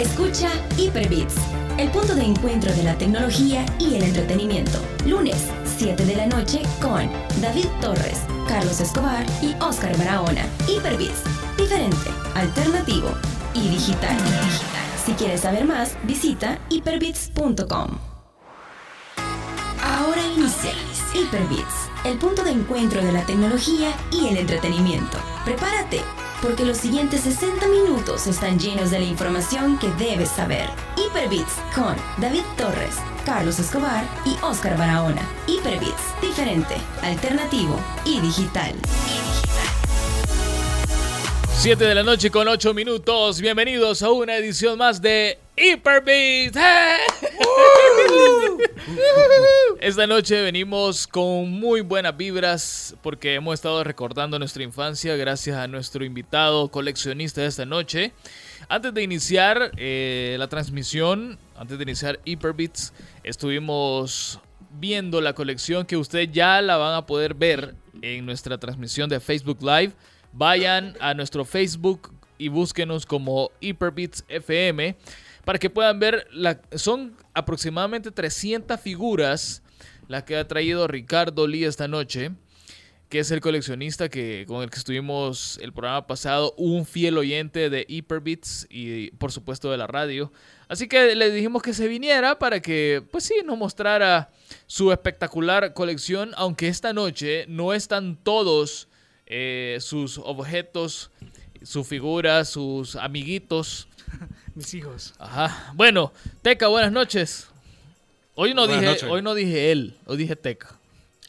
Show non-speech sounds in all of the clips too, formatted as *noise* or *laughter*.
Escucha Hyperbits, el punto de encuentro de la tecnología y el entretenimiento. Lunes, 7 de la noche con David Torres, Carlos Escobar y Oscar Barahona. Hyperbits, diferente, alternativo y digital. Si quieres saber más, visita hyperbits.com. Ahora inicia Hyperbits, el punto de encuentro de la tecnología y el entretenimiento. Prepárate porque los siguientes 60 minutos están llenos de la información que debes saber. Hyperbits con David Torres, Carlos Escobar y Oscar Barahona. Hyperbits, diferente, alternativo y digital. 7 de la noche con 8 minutos. Bienvenidos a una edición más de Hyperbeat. *laughs* Esta noche venimos con muy buenas vibras porque hemos estado recordando nuestra infancia gracias a nuestro invitado coleccionista de esta noche. Antes de iniciar eh, la transmisión, antes de iniciar Hyperbeats, estuvimos viendo la colección que ustedes ya la van a poder ver en nuestra transmisión de Facebook Live. Vayan a nuestro Facebook y búsquenos como Hyperbeats FM para que puedan ver, la, son aproximadamente 300 figuras las que ha traído Ricardo Lee esta noche, que es el coleccionista que, con el que estuvimos el programa pasado, un fiel oyente de Hyperbeats y por supuesto de la radio. Así que le dijimos que se viniera para que, pues sí, nos mostrara su espectacular colección, aunque esta noche no están todos eh, sus objetos, sus figuras, sus amiguitos. *laughs* Mis hijos. Ajá. Bueno, Teca, buenas noches. Hoy no, Buenas dije, noches. hoy no dije él, hoy dije Teca.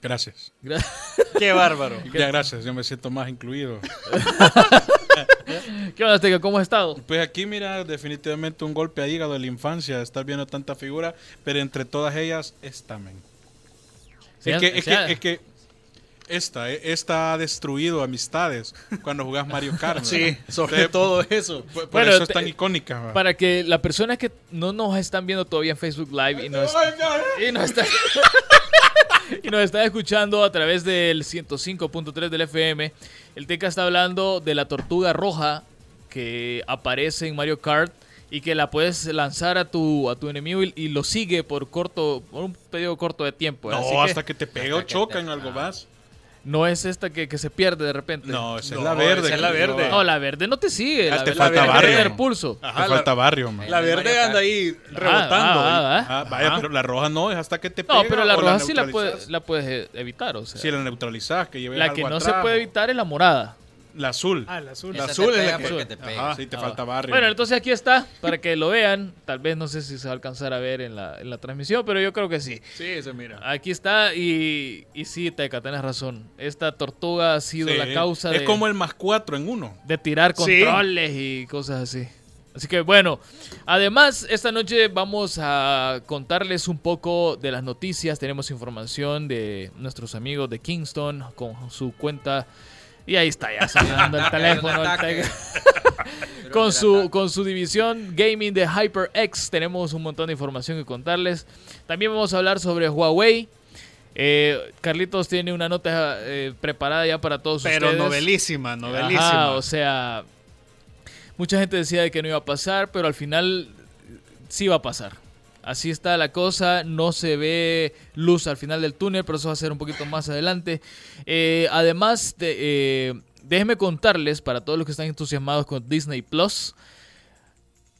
Gracias. Gra- *laughs* Qué bárbaro. Ya, gracias. Yo me siento más incluido. *laughs* ¿Qué onda, Teca? ¿Cómo has estado? Pues aquí, mira, definitivamente un golpe a hígado de la infancia. Estar viendo tanta figura, pero entre todas ellas, esta, men. Sí, es, que, es, que, es que esta, eh, esta ha destruido amistades cuando jugás Mario Kart. Sí, sobre Entonces, todo eso. Por, por Bueno, eso es tan icónica. ¿verdad? Para que las personas que no nos están viendo todavía en Facebook Live y nos, *laughs* y nos están, y nos están escuchando a través del 105.3 del FM, el Teca está hablando de la tortuga roja que aparece en Mario Kart y que la puedes lanzar a tu, a tu enemigo y, y lo sigue por corto por un periodo corto de tiempo. No, Así hasta que te pega o choca en algo más. No es esta que, que se pierde de repente. No, esa No, es la verde. esa es la que- verde. No, la verde no te sigue. Ah, la, te la falta verde barrio. pulso. Te Ajá, falta la- barrio, man. La verde anda ahí rebotando. Ah, ah, ah. Ah, vaya, Ajá. pero la roja no, es hasta que te pega. No, pero la roja sí la, puedes, la puedes eh, evitar. O sea, Si la neutralizas, que lleves la algo que no atrás, se puede evitar es la morada. La azul. Ah, la azul. La Esa azul te es pega la que... porque te pega. Ajá, sí, te Ah. falta barrio. Bueno, entonces aquí está, para que lo vean. Tal vez no sé si se va a alcanzar a ver en la, en la transmisión, pero yo creo que sí. Sí, se mira. Aquí está y, y sí, Teca, tenés razón. Esta tortuga ha sido Sí, la causa Es de, como el más cuatro en uno. de tirar Sí. controles y cosas así. Así que bueno, además esta noche vamos a contarles un poco de las noticias. Tenemos información de nuestros amigos de Kingston con su cuenta. Y ahí está ya *laughs* sonando el teléfono. el *laughs* con su, con su división gaming de HyperX tenemos un montón de información que contarles. También vamos a hablar sobre Huawei. Eh, Carlitos tiene una nota eh, preparada ya para todos Pero ustedes. novelísima, novelísima. Ajá, o sea, mucha gente decía de que no iba a pasar, pero al final sí va a pasar. Así está la cosa, no se ve luz al final del túnel, pero eso va a ser un poquito más adelante. Eh, además, de, eh, déjenme contarles para todos los que están entusiasmados con Disney Plus,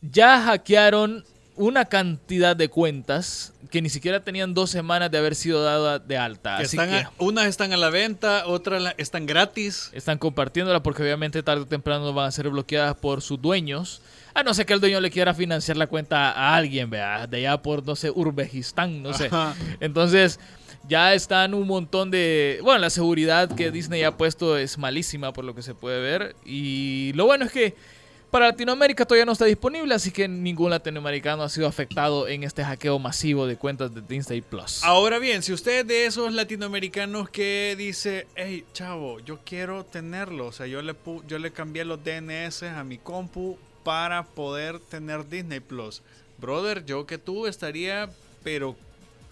ya hackearon una cantidad de cuentas que ni siquiera tenían dos semanas de haber sido dadas de alta. Que Así están que a- unas están a la venta, otras la- están gratis. están compartiéndola porque obviamente tarde o temprano van a ser bloqueadas por sus dueños. A no ser que el dueño le quiera financiar la cuenta a alguien, vea, de allá por, no sé, Uzbekistán, no sé. Ajá. Entonces, ya están un montón de... Bueno, la seguridad que Disney ha puesto es malísima por lo que se puede ver. Y lo bueno es que para Latinoamérica todavía no está disponible, así que ningún latinoamericano ha sido afectado en este hackeo masivo de cuentas de Disney Plus. Ahora bien, si usted es de esos latinoamericanos que dice, hey, chavo, yo quiero tenerlo, o sea, yo le, yo le cambié los DNS a mi compu para poder tener Disney Plus. Brother, yo que tú estaría, pero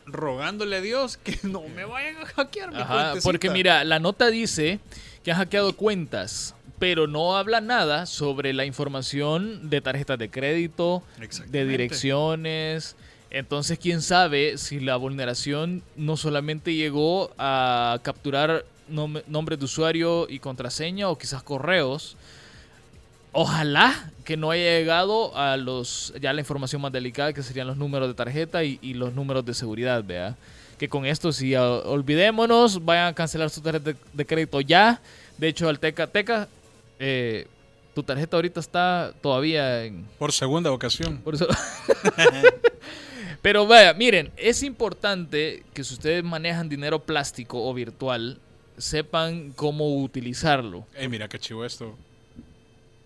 rogándole a Dios que *laughs* no me vayan a hackear mi Ajá, cuentecita. porque mira, la nota dice que han hackeado cuentas pero no habla nada sobre la información de tarjetas de crédito, de direcciones. Entonces, quién sabe si la vulneración no solamente llegó a capturar nom- nombres de usuario y contraseña o quizás correos. Ojalá que no haya llegado a los ya la información más delicada que serían los números de tarjeta y, y los números de seguridad, vea. Que con esto sí, ah, olvidémonos, vayan a cancelar su tarjeta de, de crédito ya. De hecho, al Teca, Teca, eh, tu tarjeta ahorita está todavía en, Por segunda ocasión. por eso. *laughs* Pero vaya, miren, es importante que si ustedes manejan dinero plástico o virtual, sepan cómo utilizarlo. Ey, mira qué chivo esto.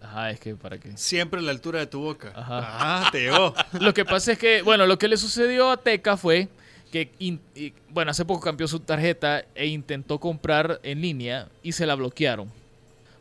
Ajá, es que para qué. Siempre a la altura de tu boca. Ajá. Ah, te llegó. *laughs* Lo que pasa es que, bueno, lo que le sucedió a Teca fue que, in- y- bueno, hace poco cambió su tarjeta e intentó comprar en línea y se la bloquearon.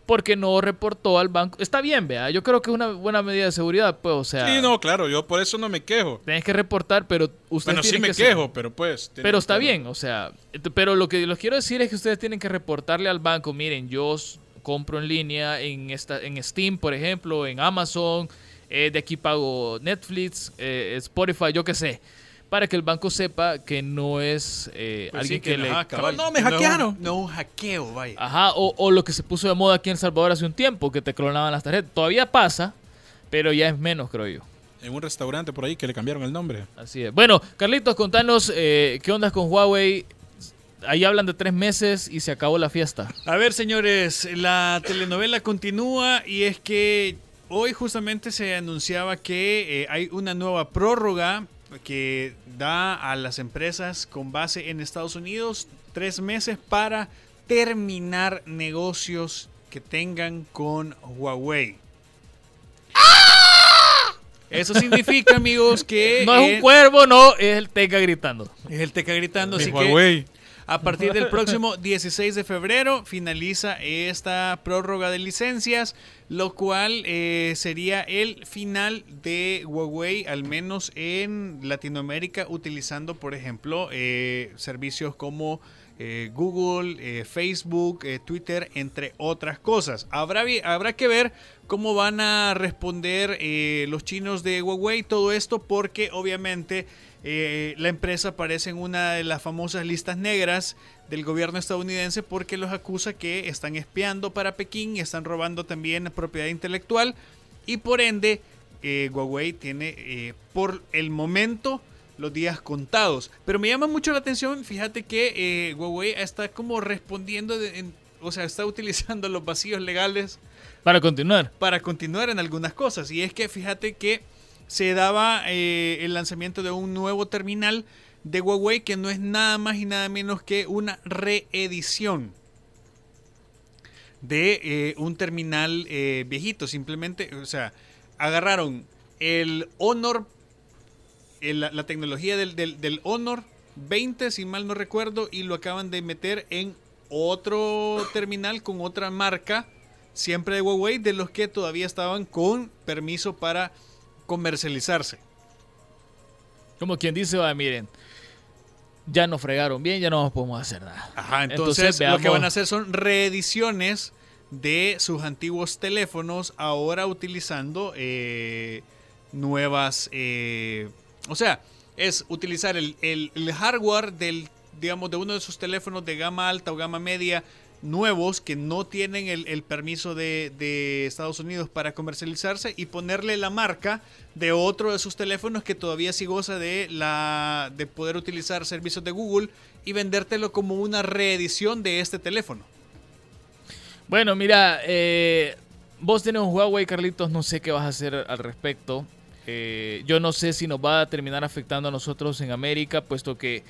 Porque no reportó al banco. Está bien, vea. Yo creo que es una buena medida de seguridad, pues, o sea. Sí, no, claro, yo por eso no me quejo. Tenés que reportar, pero ustedes Bueno, sí me que ser- quejo, pero pues. Pero está bien, o sea, pero lo que les quiero decir es que ustedes tienen que reportarle al banco, miren, yo compro en línea en esta en Steam, por ejemplo, en Amazon, eh, de aquí pago Netflix, eh, Spotify, yo qué sé, para que el banco sepa que no es eh, Pues alguien sí, que, le... cabal. No, me hackearon. No, un hackeo, vaya. Ajá, o, o lo que se puso de moda aquí en El Salvador hace un tiempo, que te clonaban las tarjetas. Todavía pasa, pero ya es menos, creo yo. En un restaurante por ahí que le cambiaron el nombre. Así es. Bueno, Carlitos, contanos eh, qué ondas con Huawei. Ahí hablan de tres meses y se acabó la fiesta. A ver, señores, la telenovela continúa y es que hoy justamente se anunciaba que eh, hay una nueva prórroga que da a las empresas con base en Estados Unidos tres meses para terminar negocios que tengan con Huawei. Eso significa, amigos, que *laughs* No es eh, un cuervo, no, es el Teca gritando. es el Teca gritando, así que Huawei. A partir del próximo *laughs* 16 de febrero finaliza esta prórroga de licencias, lo cual eh, sería el final de Huawei, al menos en Latinoamérica, utilizando, por ejemplo, eh, servicios como eh, Google, Facebook, Twitter, entre otras cosas. Habrá, habrá que ver cómo van a responder los chinos de Huawei todo esto, porque obviamente eh, la empresa aparece en una de las famosas listas negras del gobierno estadounidense porque los acusa que están espiando para Pekín y están robando también propiedad intelectual y por ende eh, Huawei tiene eh, por el momento los días contados. Pero me llama mucho la atención, fíjate que eh, Huawei está como respondiendo, de- en- o sea, está utilizando *laughs* los vacíos legales Para continuar. para continuar en algunas cosas. Y es que fíjate que se daba eh, el lanzamiento de un nuevo terminal de Huawei que no es nada más y nada menos que una reedición de eh, un terminal eh, viejito. Simplemente, o sea, agarraron el Honor, la tecnología del, del- del Honor 20, si mal no recuerdo, y lo acaban de meter en otro terminal con otra marca, siempre de Huawei, de los que todavía estaban con permiso para comercializarse. Como quien dice, va, miren, ya nos fregaron bien, ya no podemos hacer nada. Ajá, entonces, lo que van a hacer son reediciones de sus antiguos teléfonos, ahora utilizando eh, nuevas, eh, o sea, es utilizar el, el- el hardware del, digamos, de uno de sus teléfonos de gama alta o gama media nuevos que no tienen el, permiso de, de Estados Unidos para comercializarse y ponerle la marca de otro de sus teléfonos que todavía sí goza de la de poder utilizar servicios de Google y vendértelo como una reedición de este teléfono. Bueno, mira, eh, vos tenés un Huawei, Carlitos, no sé qué vas a hacer al respecto. Eh, yo no sé si nos va a terminar afectando a nosotros en América, puesto que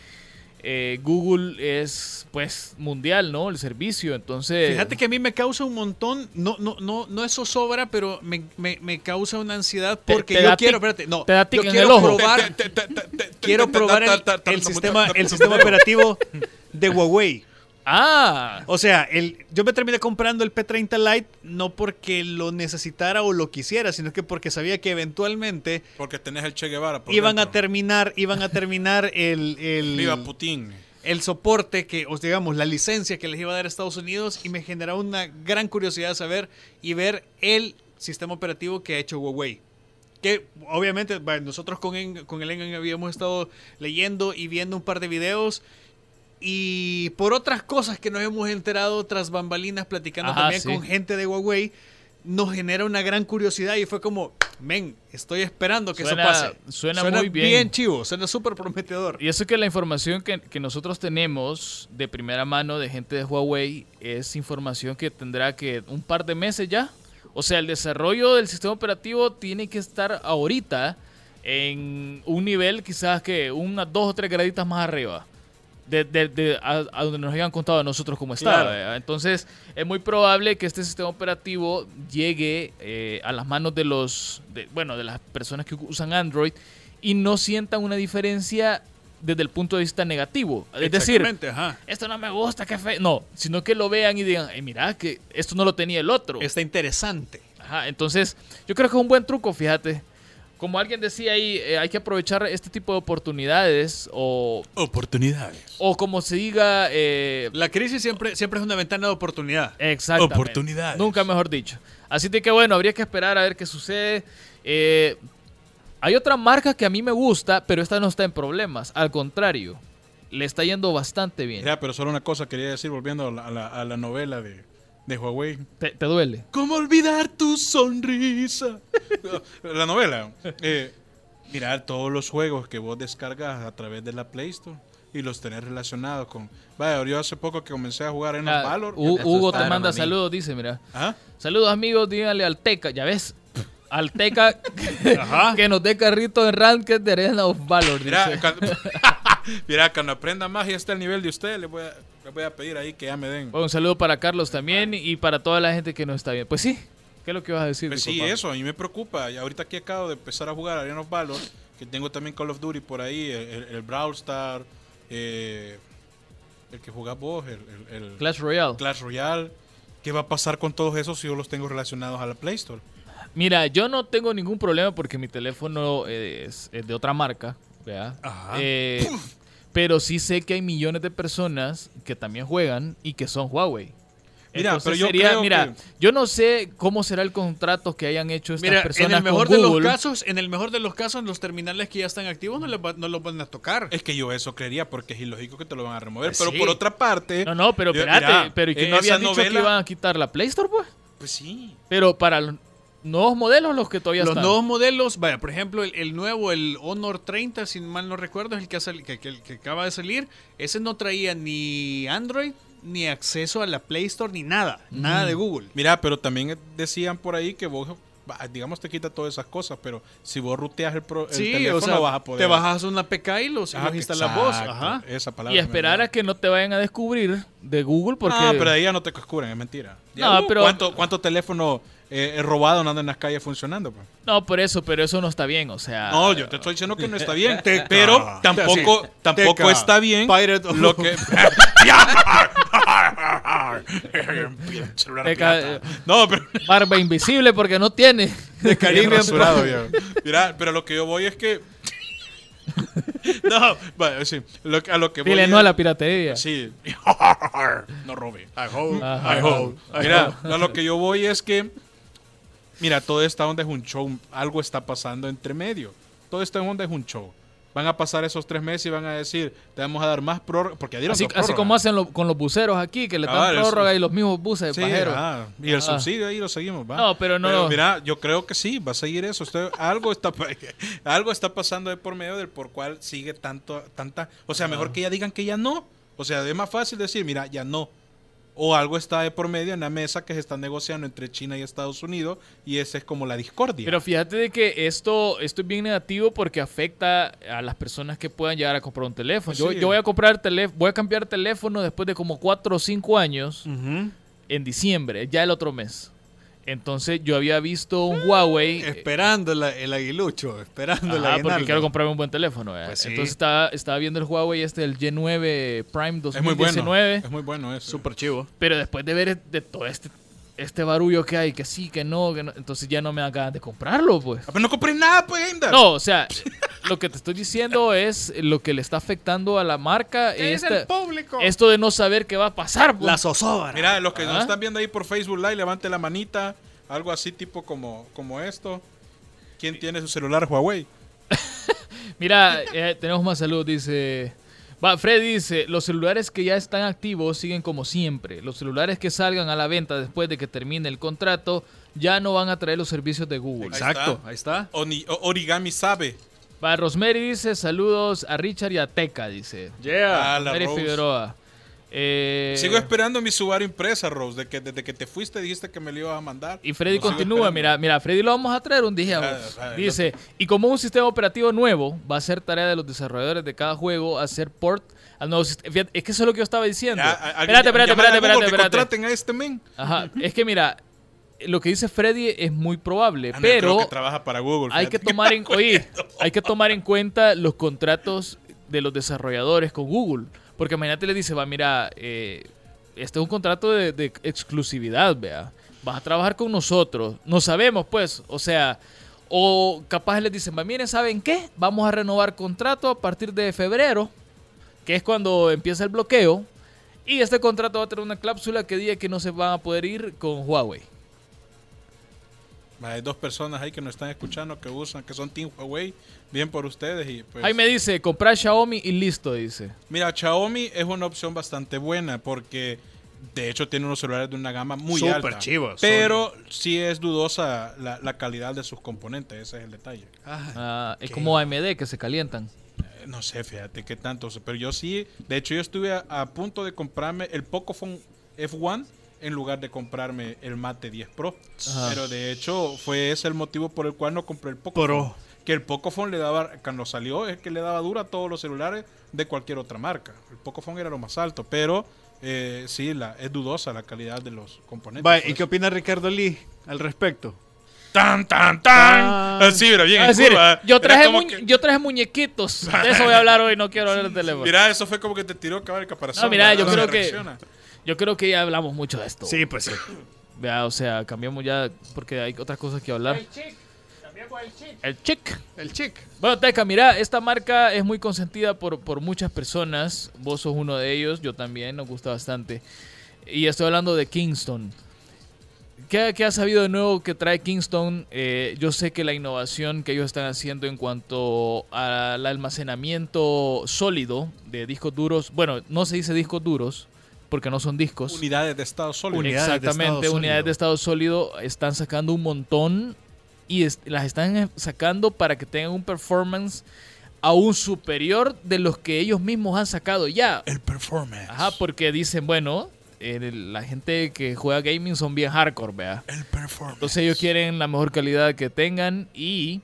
eh, Google es pues mundial, ¿no? El servicio, entonces... Fíjate que a mí me causa un montón, no, no, no, no eso sobra, pero me, me- me causa una ansiedad porque te yo quiero, espérate, no, te da yo quiero el ojo. probar, quiero probar el, el sistema, el sistema operativo de Huawei. Ah, O sea, el, yo me terminé comprando el P30 Lite no porque lo necesitara o lo quisiera, sino que porque sabía que eventualmente Porque tenés el Che Guevara. por iban a terminar, iban a terminar el, el Viva Putin. el soporte que, o digamos, la licencia que les iba a dar Estados Unidos y me generaba una gran curiosidad saber y ver el sistema operativo que ha hecho Huawei. Que obviamente bueno, nosotros con, En- con el Engan habíamos estado leyendo y viendo un par de videos y por otras cosas que nos hemos enterado tras bambalinas platicando Ajá, también sí. con gente de Huawei, nos genera una gran curiosidad y fue como, men, estoy esperando que Suena- eso pase. suena muy bien. chivo, suena súper prometedor. Y eso que la información que, que nosotros tenemos de primera mano de gente de Huawei es información que tendrá que un par de meses ya. O sea, el desarrollo del sistema operativo tiene que estar ahorita en un nivel quizás que unas dos o tres graditas más arriba. De, de- de- a, a donde nos habían contado a nosotros cómo estaba. Claro. Entonces, es muy probable que este sistema operativo llegue eh, a las manos de los, de- bueno, de las personas que usan Android y no sientan una diferencia desde el punto de vista negativo. Es decir, ajá. esto no me gusta, qué feo. No, sino que lo vean y digan, "Eh, mira, que esto no lo tenía el otro. Está interesante. Ajá, entonces, yo creo que es un buen truco, fíjate. Como alguien decía ahí, eh, hay que aprovechar este tipo de oportunidades o, Oportunidades. o como se diga, eh, La crisis siempre, siempre es una ventana de oportunidad. exactamente. Oportunidades. Nunca mejor dicho. Así de que bueno, habría que esperar a ver qué sucede. Eh, hay otra marca que a mí me gusta, pero esta no está en problemas. Al contrario, le está yendo bastante bien. Mira, pero solo una cosa quería decir, volviendo a la, a la- a la novela de, de Huawei. ¿Te, te duele? ¿Cómo olvidar tu sonrisa? *laughs* la novela. Eh, mirar todos los juegos que vos descargas a través de la Play Store y los tenés relacionados con... Vaya, yo hace poco que comencé a jugar en los Ah, Valor. Hugo te manda saludos, dice, mira. ¿Ah? Saludos amigos, díganle al Teca, ya ves. *laughs* Al Teca que nos dé carrito en Ranked de Arena of Valor. Mira, dice. cuando, *laughs* mira, cuando aprenda más y esté al nivel de ustedes, les voy, a, les voy a pedir ahí que ya me den. Bueno, un saludo para Carlos también y para toda la gente que nos está viendo. Pues sí, ¿qué es lo que vas a decir? Pues sí, eso, a mí me preocupa. Y ahorita que acabo de empezar a jugar Arena of Valor, que tengo también Call of Duty por ahí, el, el- el Brawl Star, eh, el que jugás vos, el, el- el Clash Royale. Clash Royale. ¿Qué va a pasar con todos esos si yo los tengo relacionados a la Play Store? Mira, yo no tengo ningún problema porque mi teléfono es, es de otra marca, ¿verdad? Ajá. Eh, pero sí sé que hay millones de personas que también juegan y que son Huawei. Mira, Entonces pero yo sería- creo mira, que- yo no sé cómo será el contrato que hayan hecho estas Mira, personas en el mejor con de los casos, en el mejor de los casos, los terminales que ya están activos no, les va- no los van a tocar. Es que yo eso creería porque es ilógico que te lo van a remover. Pues pero sí. por otra parte. No, no, pero yo- espérate, mira, pero ¿y que no habían dicho que iban a quitar la Play Store, pues? Pues sí. Pero para los nuevos modelos, los que todavía Los están. nuevos modelos, vaya, por ejemplo, el, el nuevo, el Honor 30, si mal no recuerdo, es el que, ha sali- que, que- que acaba de salir. Ese no traía ni Android, ni acceso a la Play Store, ni nada. Nada de Google. Mira, pero también decían por ahí que vos, digamos, te quita todas esas cosas, pero si vos ruteas el, pro- el Sí, teléfono o sea, vas a poder. te bajas una PK y los, y Ajá, los instalas vos. Ajá. Esa palabra. y esperar a que no te vayan a descubrir de Google porque... Ah, pero ahí ya no te descubren, es mentira. Ya, No, uh, pero- ¿Cuánto, cuánto teléfono eh, robado no anda en las calles funcionando? pues? No, por eso, pero eso no está bien, o sea... No, yo te estoy diciendo que no está bien. *laughs* Teca. pero tampoco, Sí. tampoco Teca. está bien Pirate lo que. *laughs* Teca, no, pero. *laughs* Barba invisible porque no tiene. De Caribbean rasurado. Mira, pero lo que yo voy es que. no, bueno, sí. Lo, a lo que voy Dile es- no a la piratería. Sí. no robe. Ajá. I hope. Mira, a lo que yo voy es que. Mira, todo esta onda es un show. Algo está pasando entre medio. Todo esta onda es un show. Van a pasar esos tres meses y van a decir, te vamos a dar más prórroga. Porque dieron Así, así como hacen lo- con los buceros aquí, que le dan eso- prórroga y los mismos buses Sí, pajeros. ajá. Y el Ah. subsidio ahí lo seguimos, ¿va? No, pero no- mira, yo creo que sí, va a seguir eso. Usted, algo, está, *laughs* algo está pasando de por medio del por cual sigue tanto, tanta. O sea, mejor que ya digan que ya no. O sea, es más fácil decir, mira, ya no. O algo está de por medio en la mesa que se está negociando entre China y Estados Unidos y esa es como la discordia. Pero fíjate de que esto, esto es bien negativo porque afecta a las personas que puedan llegar a comprar un teléfono. Yo, Sí. yo voy a comprar teléfono, voy a cambiar teléfono después de como 4 o 5 años en diciembre, ya el otro mes. Entonces yo había visto un Huawei. eh, Esperando la- el aguilucho, esperando el Ajá, porque aguinaldo. quiero comprarme un buen teléfono. ¿verdad? Pues sí. Entonces estaba, estaba viendo el Huawei este, el G9 Prime es muy bueno. 2019. Es muy bueno eso. Súper chivo. Pero después de ver de todo este, este barullo que hay, que sí, que no, que no, entonces ya no me da ganas de comprarlo, pues. Ah, pero no compré nada, pues, Heimdall. No, o sea, lo que te estoy diciendo es lo que le está afectando a la marca. ¿Qué es esta- el público? esto de no saber qué va a pasar. pues. La zozobra. Mira, los que Ah. nos están viendo ahí por Facebook Live, levante la manita. Algo así tipo como, como esto. ¿Quién tiene su celular Huawei? *laughs* Mira, eh, tenemos más salud, dice. Va, Fred dice, los celulares que ya están activos siguen como siempre. Los celulares que salgan a la venta después de que termine el contrato ya no van a traer los servicios de Google. Exacto, está. ahí está. Oni- o- origami sabe. Va, Rosemary dice, saludos a Richard y a Teca, dice. Yeah. Ah, la Rosemary Rose. Figueroa. Eh, Sigo esperando mi Subaru impresa, Rose. De que, desde que te fuiste dijiste que me lo ibas a mandar. Y Freddy Lo continúa, mira, mira, Freddy lo vamos a traer un día. Ah, ah, Dice, y como un sistema operativo nuevo, va a ser tarea de los desarrolladores de cada juego hacer port al nuevo sistema. Es que eso es lo que yo estaba diciendo. Ya, a- espérate, espérate, espérate, espérate, espérate. contraten a este men. Ajá, es que mira, lo que dice Freddy es muy probable, Ah, no, pero que trabaja para Google. hay que tomar en *laughs* oye, hay que tomar en cuenta los contratos de los desarrolladores con Google, porque imagínate le dice, va, mira, eh, este es un contrato de, de exclusividad, vea, vas a trabajar con nosotros, no sabemos, pues, o sea, o capaz les dicen, va, miren, ¿saben qué? Vamos a renovar contrato a partir de febrero, que es cuando empieza el bloqueo, y este contrato va a tener una cláusula que diga que no se van a poder ir con Huawei. Hay dos personas ahí que nos están escuchando que usan, que son Team Huawei. Bien por ustedes. Y pues, Ahí me dice, comprar Xiaomi y listo, dice. Mira, Xiaomi es una opción bastante buena porque de hecho tiene unos celulares de una gama muy Súper alta. chivos, Pero sí es dudosa la, la calidad de sus componentes, ese es el detalle. Ah, es como AMD que se calientan. Eh, No sé, fíjate qué tanto, pero yo sí, de hecho yo estuve a, a punto de comprarme el Pocophone F1 en lugar de comprarme el Mate 10 Pro. Ajá. Pero de hecho fue ese el motivo por el cual no compré el Pocophone. Pro. Que el Pocophone le daba, cuando salió, es que le daba dura a todos los celulares de cualquier otra marca. El Pocophone era lo más alto, pero eh, sí, la, es dudosa la calidad de los componentes. ¿y qué eso. opina Ricardo Lee al respecto? ¡Tan, tan, tan! Tan. Así, mira, bien Ah, decir, curva. yo traje, que- yo traje muñequitos. De eso voy a hablar hoy, no quiero hablar del *laughs* teléfono. Mira, eso fue como que te tiró cabal el caparazón. No, mira, yo creo que- reacciona. Yo creo que ya hablamos mucho de esto. Sí, pues sí. Vea, o sea, cambiamos ya porque hay otras cosas que hablar. El chic. El chic. Bueno, Teca, mira, esta marca es muy consentida por, por muchas personas. Vos sos uno de ellos, yo también, nos gusta bastante. Y estoy hablando de Kingston. ¿Qué, qué has sabido de nuevo que trae Kingston? Eh, yo sé que la innovación que ellos están haciendo en cuanto al almacenamiento sólido de discos duros, bueno, no se dice discos duros porque no son discos. Unidades de estado sólido. Unidades de Exactamente, estado unidades sólido. de estado sólido están sacando un montón y es- las están sacando para que tengan un performance aún superior de los que ellos mismos han sacado ya. El performance. Ajá, porque dicen, bueno, eh, la gente que juega gaming son bien hardcore, vea. El performance. Entonces ellos quieren la mejor calidad que tengan y...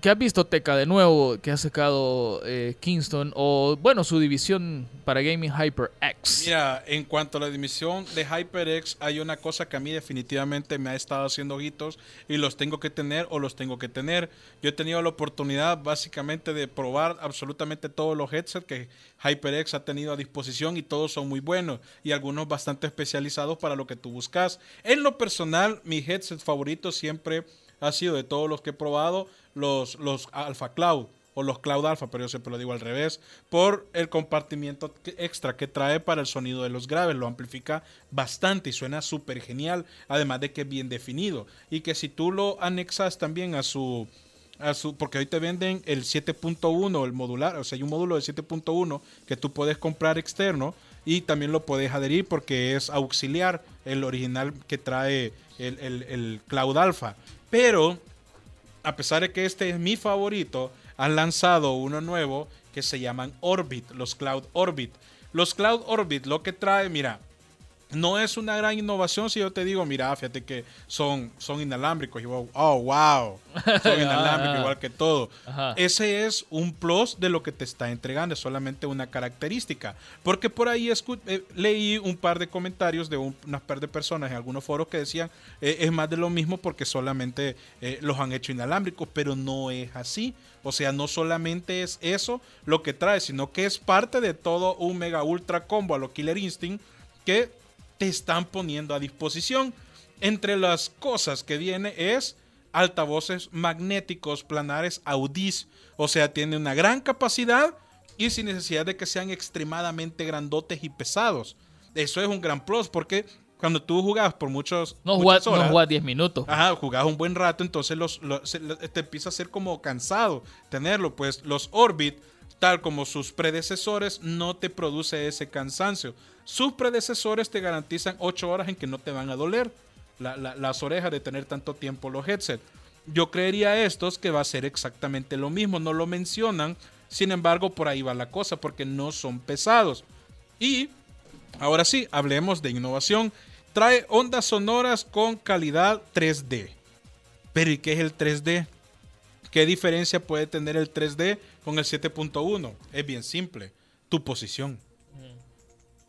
¿Qué has visto, Teca, de nuevo que ha sacado eh, Kingston o, bueno, su división para gaming HyperX? Mira, en cuanto a la dimisión de HyperX, hay una cosa que a mí definitivamente me ha estado haciendo ojitos y los tengo que tener o los tengo que tener. Yo he tenido la oportunidad básicamente de probar absolutamente todos los headsets que HyperX ha tenido a disposición y todos son muy buenos y algunos bastante especializados para lo que tú buscas. En lo personal, mi headset favorito siempre ha sido de todos los que he probado los, los Alpha Cloud o los Cloud Alpha, pero yo siempre lo digo al revés, por el compartimiento extra que trae para el sonido de los graves. Lo amplifica bastante y suena súper genial, además de que es bien definido. Y que si tú lo anexas también a su... A su, porque hoy te venden el 7.1, el modular, o sea, hay un módulo de 7.1 que tú puedes comprar externo y también lo puedes adherir porque es auxiliar el original que trae el, el- el Cloud Alpha. Pero a pesar de que este es mi favorito, han lanzado uno nuevo que se llaman Orbit, los Cloud Orbit. Los Cloud Orbit lo que trae, mira, no es una gran innovación si yo te digo, mira, fíjate que son, son inalámbricos. Y vos, oh, wow, son *laughs* inalámbricos igual que todo. Ajá. Ese es un plus de lo que te está entregando, es solamente una característica. Porque por ahí escu- eh, leí un par de comentarios de un- unas par de personas en algunos foros que decían, eh, es más de lo mismo porque solamente eh, los han hecho inalámbricos, pero no es así. O sea, no solamente es eso lo que trae, sino que es parte de todo un mega ultra combo a lo Killer Instinct que te están poniendo a disposición. Entre las cosas que viene es altavoces magnéticos planares Audis. O sea, tiene una gran capacidad y sin necesidad de que sean extremadamente grandotes y pesados. Eso es un gran plus porque cuando tú jugabas por muchos No jugás no horas, jugás 10 minutos. Ajá, jugabas un buen rato, entonces los, los- te empieza a ser como cansado tenerlo. Pues los Orbit, tal como sus predecesores, no te produce ese cansancio. Sus predecesores te garantizan 8 horas en que no te van a doler la- la- las orejas de tener tanto tiempo los headsets. Yo creería estos que va a ser exactamente lo mismo, no lo mencionan, sin embargo por ahí va la cosa, porque no son pesados. Y Ahora sí, hablemos de innovación. Trae ondas sonoras con calidad 3D. Pero ¿y qué es el 3D? ¿Qué diferencia puede tener el 3D con el 7.1? Es bien simple. Tu posición.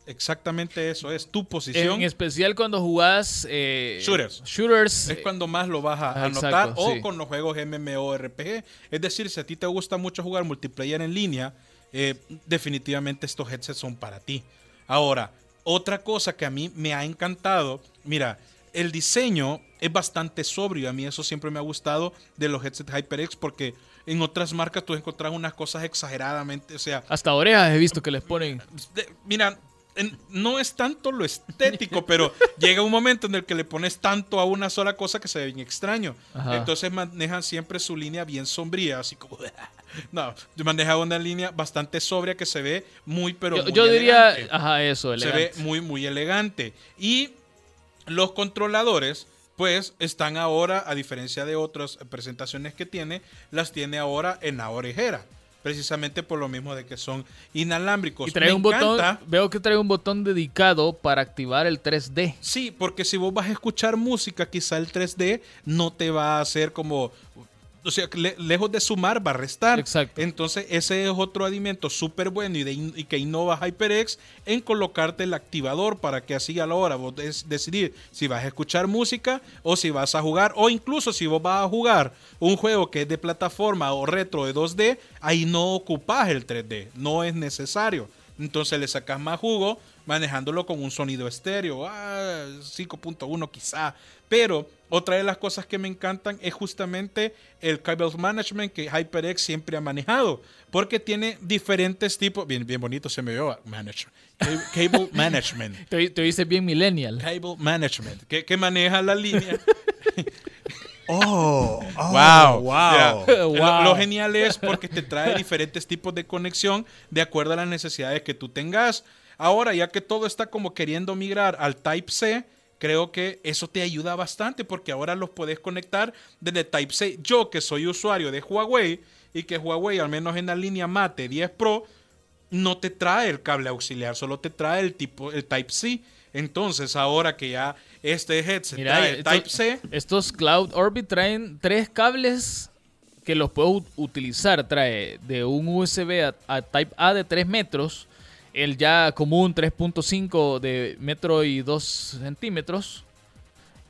Exactamente eso es, tu posición. En especial cuando jugás eh, Shooters. shooters, Es cuando más lo vas a Ah, a notar exacto, o sí. con los juegos MMORPG. Es decir, si a ti te gusta mucho jugar multiplayer en línea, eh, definitivamente estos headsets son para ti. Ahora, otra cosa que a mí me ha encantado, mira, el diseño es bastante sobrio. A mí eso siempre me ha gustado de los headsets HyperX porque en otras marcas tú encontrás unas cosas exageradamente, o sea, hasta orejas he visto que les ponen. mira, no es tanto lo estético, pero *laughs* llega un momento en el que le pones tanto a una sola cosa que se ve bien extraño. Ajá. Entonces manejan siempre su línea bien sombría, así como... *laughs* No, maneja una línea bastante sobria que se ve muy, pero yo muy yo diría, elegante. ajá, eso, Se ve elegante. muy, muy elegante. Y los controladores, pues, están ahora, a diferencia de otras presentaciones que tiene, las tiene ahora en la orejera. Precisamente por lo mismo de que son inalámbricos. Y trae Me un botón, veo que trae un botón dedicado para activar el 3D. Sí, porque si vos vas a escuchar música, quizá el 3D no te va a hacer como... O sea, le- lejos de sumar, va a restar. Exacto. Entonces, ese es otro alimento súper bueno y, de y que innova HyperX en colocarte el activador para que así a la hora vos des- decidir si vas a escuchar música o si vas a jugar, o incluso si vos vas a jugar un juego que es de plataforma o retro de 2D, ahí no ocupas el 3D, no es necesario. Entonces le sacas más jugo manejándolo con un sonido estéreo, ah, 5.1 quizá. Pero otra de las cosas que me encantan es justamente el cable management que HyperX siempre ha manejado, porque tiene diferentes tipos, bien, bien bonito se me vio, management, Cable- *laughs* management. Te, te dices bien millennial. Cable management, que, que maneja la línea. *laughs* Oh, wow, wow. Mira, *laughs* Wow. Lo, lo genial es porque te trae diferentes tipos de conexión de acuerdo a las necesidades que tú tengas. Ahora, ya que todo está como queriendo migrar al Type C, creo que eso te ayuda bastante porque ahora los puedes conectar desde Type C. Yo que soy usuario de Huawei y que Huawei, al menos en la línea Mate 10 Pro, no te trae el cable auxiliar, solo te trae el tipo el Type C. Entonces, ahora que ya este headset Mira, trae estos- Type C, Estos Cloud Orbit traen tres cables que los puedo utilizar. Trae de un USB a, a Type A de 3 metros, el ya común 3.5 de metro y 2 centímetros.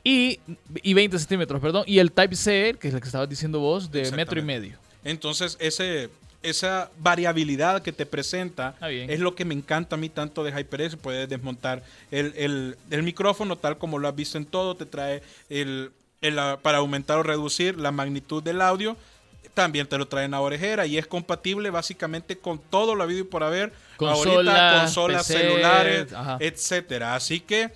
Y, y 20 centímetros, perdón. Y el Type C, que es el que estabas diciendo vos, de metro y medio. Entonces, ese, esa variabilidad que te presenta es lo que me encanta a mí tanto de HyperX. Puedes desmontar el, el- el micrófono tal como lo has visto en todo. Te trae el, el, ah, para aumentar o reducir la magnitud del audio. También te lo trae en la orejera y es compatible básicamente con todo lo habido y por haber. Ahorita, consolas, PC, celulares, ajá. etcétera. Así que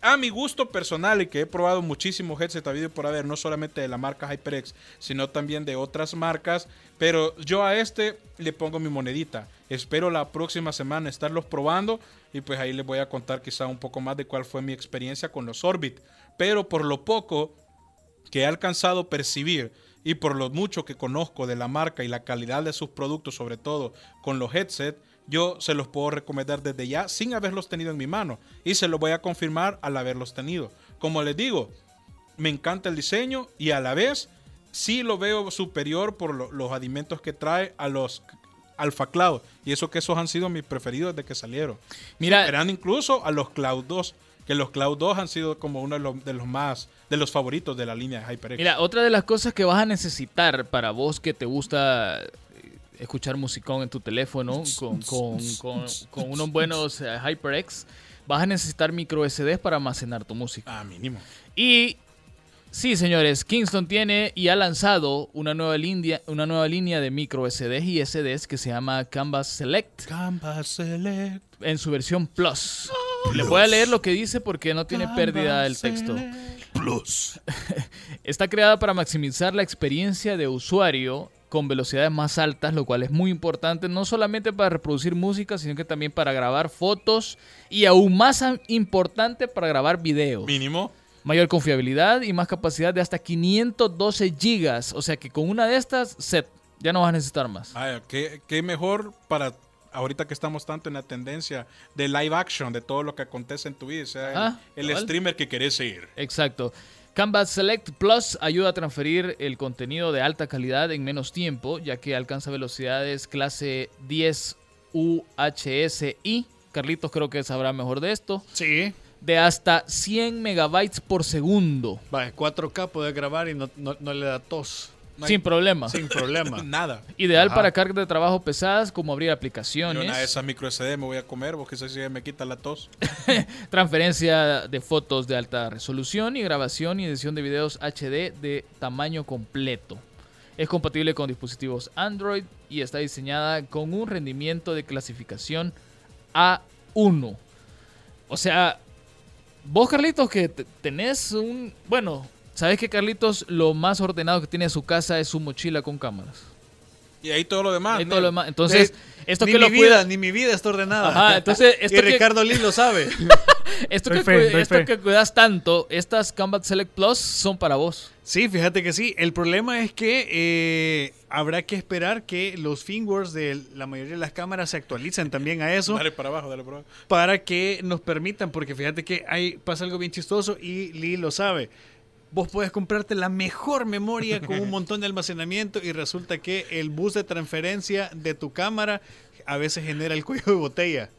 a mi gusto personal y que he probado muchísimos headsets habido y por haber, no solamente de la marca HyperX, sino también de otras marcas, pero yo a este le pongo mi monedita. Espero la próxima semana estarlos probando y pues ahí les voy a contar quizá un poco más de cuál fue mi experiencia con los Orbit. Pero por lo poco que he alcanzado a percibir y por lo mucho que conozco de la marca y la calidad de sus productos, sobre todo con los headsets, yo se los puedo recomendar desde ya sin haberlos tenido en mi mano y se los voy a confirmar al haberlos tenido. Como les digo, me encanta el diseño y a la vez sí lo veo superior por lo- los alimentos que trae a los Alpha Cloud y eso que esos han sido mis preferidos desde que salieron. Mira, Eran incluso a los Cloud 2, que los Cloud 2 han sido como uno de los, de los más de los favoritos de la línea de HyperX. Mira, otra de las cosas que vas a necesitar para vos que te gusta eh, escuchar musicón en tu teléfono *laughs* con, con- con- con unos buenos eh, HyperX, vas a necesitar micro SD para almacenar tu música. Ah, mínimo. Y Sí, señores, Kingston tiene y ha lanzado una nueva línea, una nueva línea de micro SDs y SDs que se llama Canvas Select Canvas Select. en su versión Plus. Les voy a leer lo que dice porque no tiene pérdida del texto. *laughs* Está creada para maximizar la experiencia de usuario con velocidades más altas, lo cual es muy importante no solamente para reproducir música, sino que también para grabar fotos y aún más importante para grabar videos. Mínimo. Mayor confiabilidad y más capacidad de hasta 512 gigas. O sea que con una de estas, set. Ya no vas a necesitar más. Vaya, ¿qué, qué mejor para ahorita que estamos tanto en la tendencia de live action, de todo lo que acontece en tu vida, o sea, el- Ah, streamer que querés seguir. Exacto. Canvas Select Plus ayuda a transferir el contenido de alta calidad en menos tiempo, ya que alcanza velocidades clase 10 UHSI. Carlitos creo que sabrá mejor de esto. Sí. De hasta 100 megabytes por segundo. Va, 4K puedes grabar y no, no- no le da tos. No hay- sin problema. Sin problema. *laughs* Nada. Ideal Ajá. para cargas de trabajo pesadas como abrir Yo aplicaciones, una de esas micro SD me voy a comer, porque quizás me quita la tos. *laughs* transferencia de fotos de alta resolución y grabación y edición de videos HD de tamaño completo. Es compatible con dispositivos Android y está diseñada con un rendimiento de clasificación A1. O sea, vos Carlitos que te- tenés un... Bueno, sabes que Carlitos lo más ordenado que tiene en su casa es su mochila con cámaras. Y ahí todo lo demás. Ahí ¿no? todo lo demás. Entonces, De- esto ni que mi lo vida, cuida... ni mi vida está ordenada. Ajá, entonces, *laughs* esto y que- Ricardo Lee lo sabe. *laughs* Esto, que, cu- esto cuidas tanto, estas Combat Select Plus son para vos. Sí, fíjate que sí. El problema es que eh, habrá que esperar que los firmwares de la mayoría de las cámaras se actualicen también a eso Dale para abajo, dale para abajo. para que nos permitan, porque fíjate que hay, pasa algo bien chistoso y Lee lo sabe. Vos puedes comprarte la mejor memoria con un montón de almacenamiento y resulta que el bus de transferencia de tu cámara a veces genera el cuello de botella.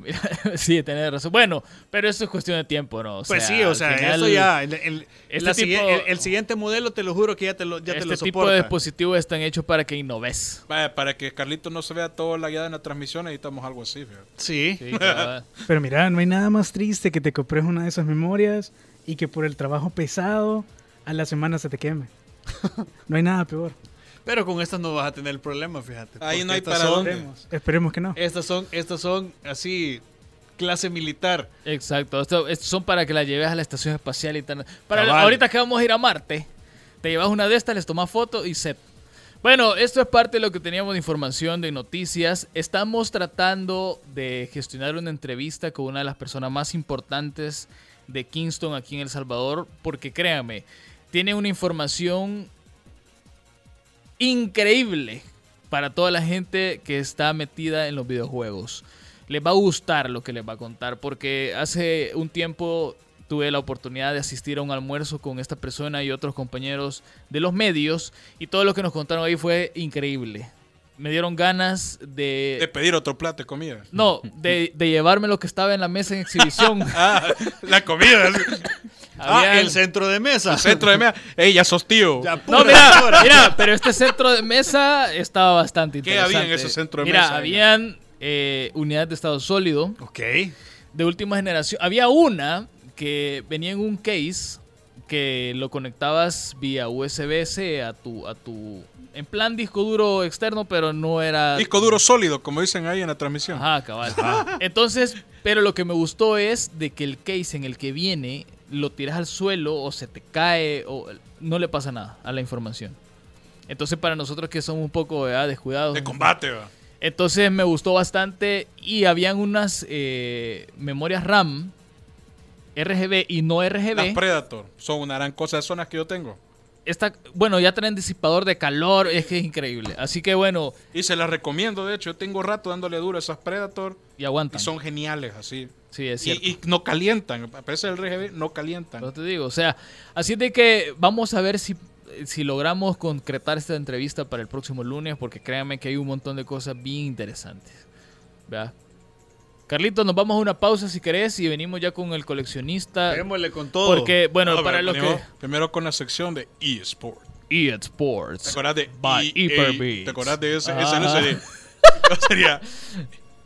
Mira, *laughs* sí, tenés razón. Bueno, pero eso es cuestión de tiempo, ¿no? O Pues sea, sí, o sea, final, eso ya, el, el- este la tipo- el- el siguiente modelo te lo juro que ya te lo, ya te este lo tipo soporta. de dispositivos están hechos para que innoves. Vaya, para que Carlito no se vea toda la guía en la transmisión, necesitamos algo así. fíjate. Sí. *laughs* Pero mira, no hay nada más triste que te compres una de esas memorias y que por el trabajo pesado a la semana se te queme. No hay nada peor. Pero con estas no vas a tener problema, fíjate. Ahí no hay para son- dónde. Esperemos, esperemos que no. Estas son, estas son así, clase militar. Exacto. Esto, estos son para que la lleves a la estación espacial y tal. Para Cabal. ahorita que vamos a ir a Marte, te llevas una de estas, les tomas foto y set. Bueno, esto es parte de lo que teníamos de información de noticias. Estamos tratando de gestionar una entrevista con una de las personas más importantes de Kingston aquí en El Salvador, porque créanme, tiene una información increíble para toda la gente que está metida en los videojuegos. Les va a gustar lo que les va a contar, porque hace un tiempo tuve la oportunidad de asistir a un almuerzo con esta persona y otros compañeros de los medios, y todo lo que nos contaron ahí fue increíble. Me dieron ganas De de... pedir otro plato de comida. No, de, de llevarme lo que estaba en la mesa en exhibición. *laughs* Ah, la comida. *laughs* Ah, el centro de mesa. Centro de mesa. Ey, ya sos tío. Ya, No, mira, mira, pero este centro de mesa estaba bastante ¿Qué interesante. había en ese centro de mira, mesa? habían eh, unidades de estado sólido Ok. de última generación. Había una que venía en un case que lo conectabas vía USB-C a tu, a tu, en plan disco duro externo, pero no era Disco duro sólido, como dicen ahí en la transmisión. Ajá, cabal. Entonces, pero lo que me gustó es de que el case en el que viene lo tiras al suelo o se te cae o no le pasa nada a la información. Entonces, para nosotros que somos un poco ¿verdad? descuidados. De combate. Entonces me gustó bastante y habían unas eh, memorias RAM RGB y no Las RGB. Predator son una gran cosa. Son las que yo tengo. Esta, bueno, ya traen disipador de calor, es que es increíble. Así que bueno, Y se las recomiendo, de hecho. Yo tengo rato dándole duro a esas Predator. y Y aguantan. son geniales, así. sí, es Y, cierto. y no calientan. A pesar del RGB, no calientan. No te digo, o sea, así de que vamos a ver si, si logramos concretar esta entrevista para el próximo lunes, porque créanme que hay un montón de cosas bien interesantes. ¿Verdad? Carlitos, nos vamos a una pausa si querés y venimos ya con el coleccionista. Démosle con todo. Porque, bueno, No, para pero lo que... primero, con la sección de eSport. EA ¿Te acordás de By EA? Hyperbeats. ¿Te acordás de ese? Ese no sería. *laughs* ¿Cómo sería?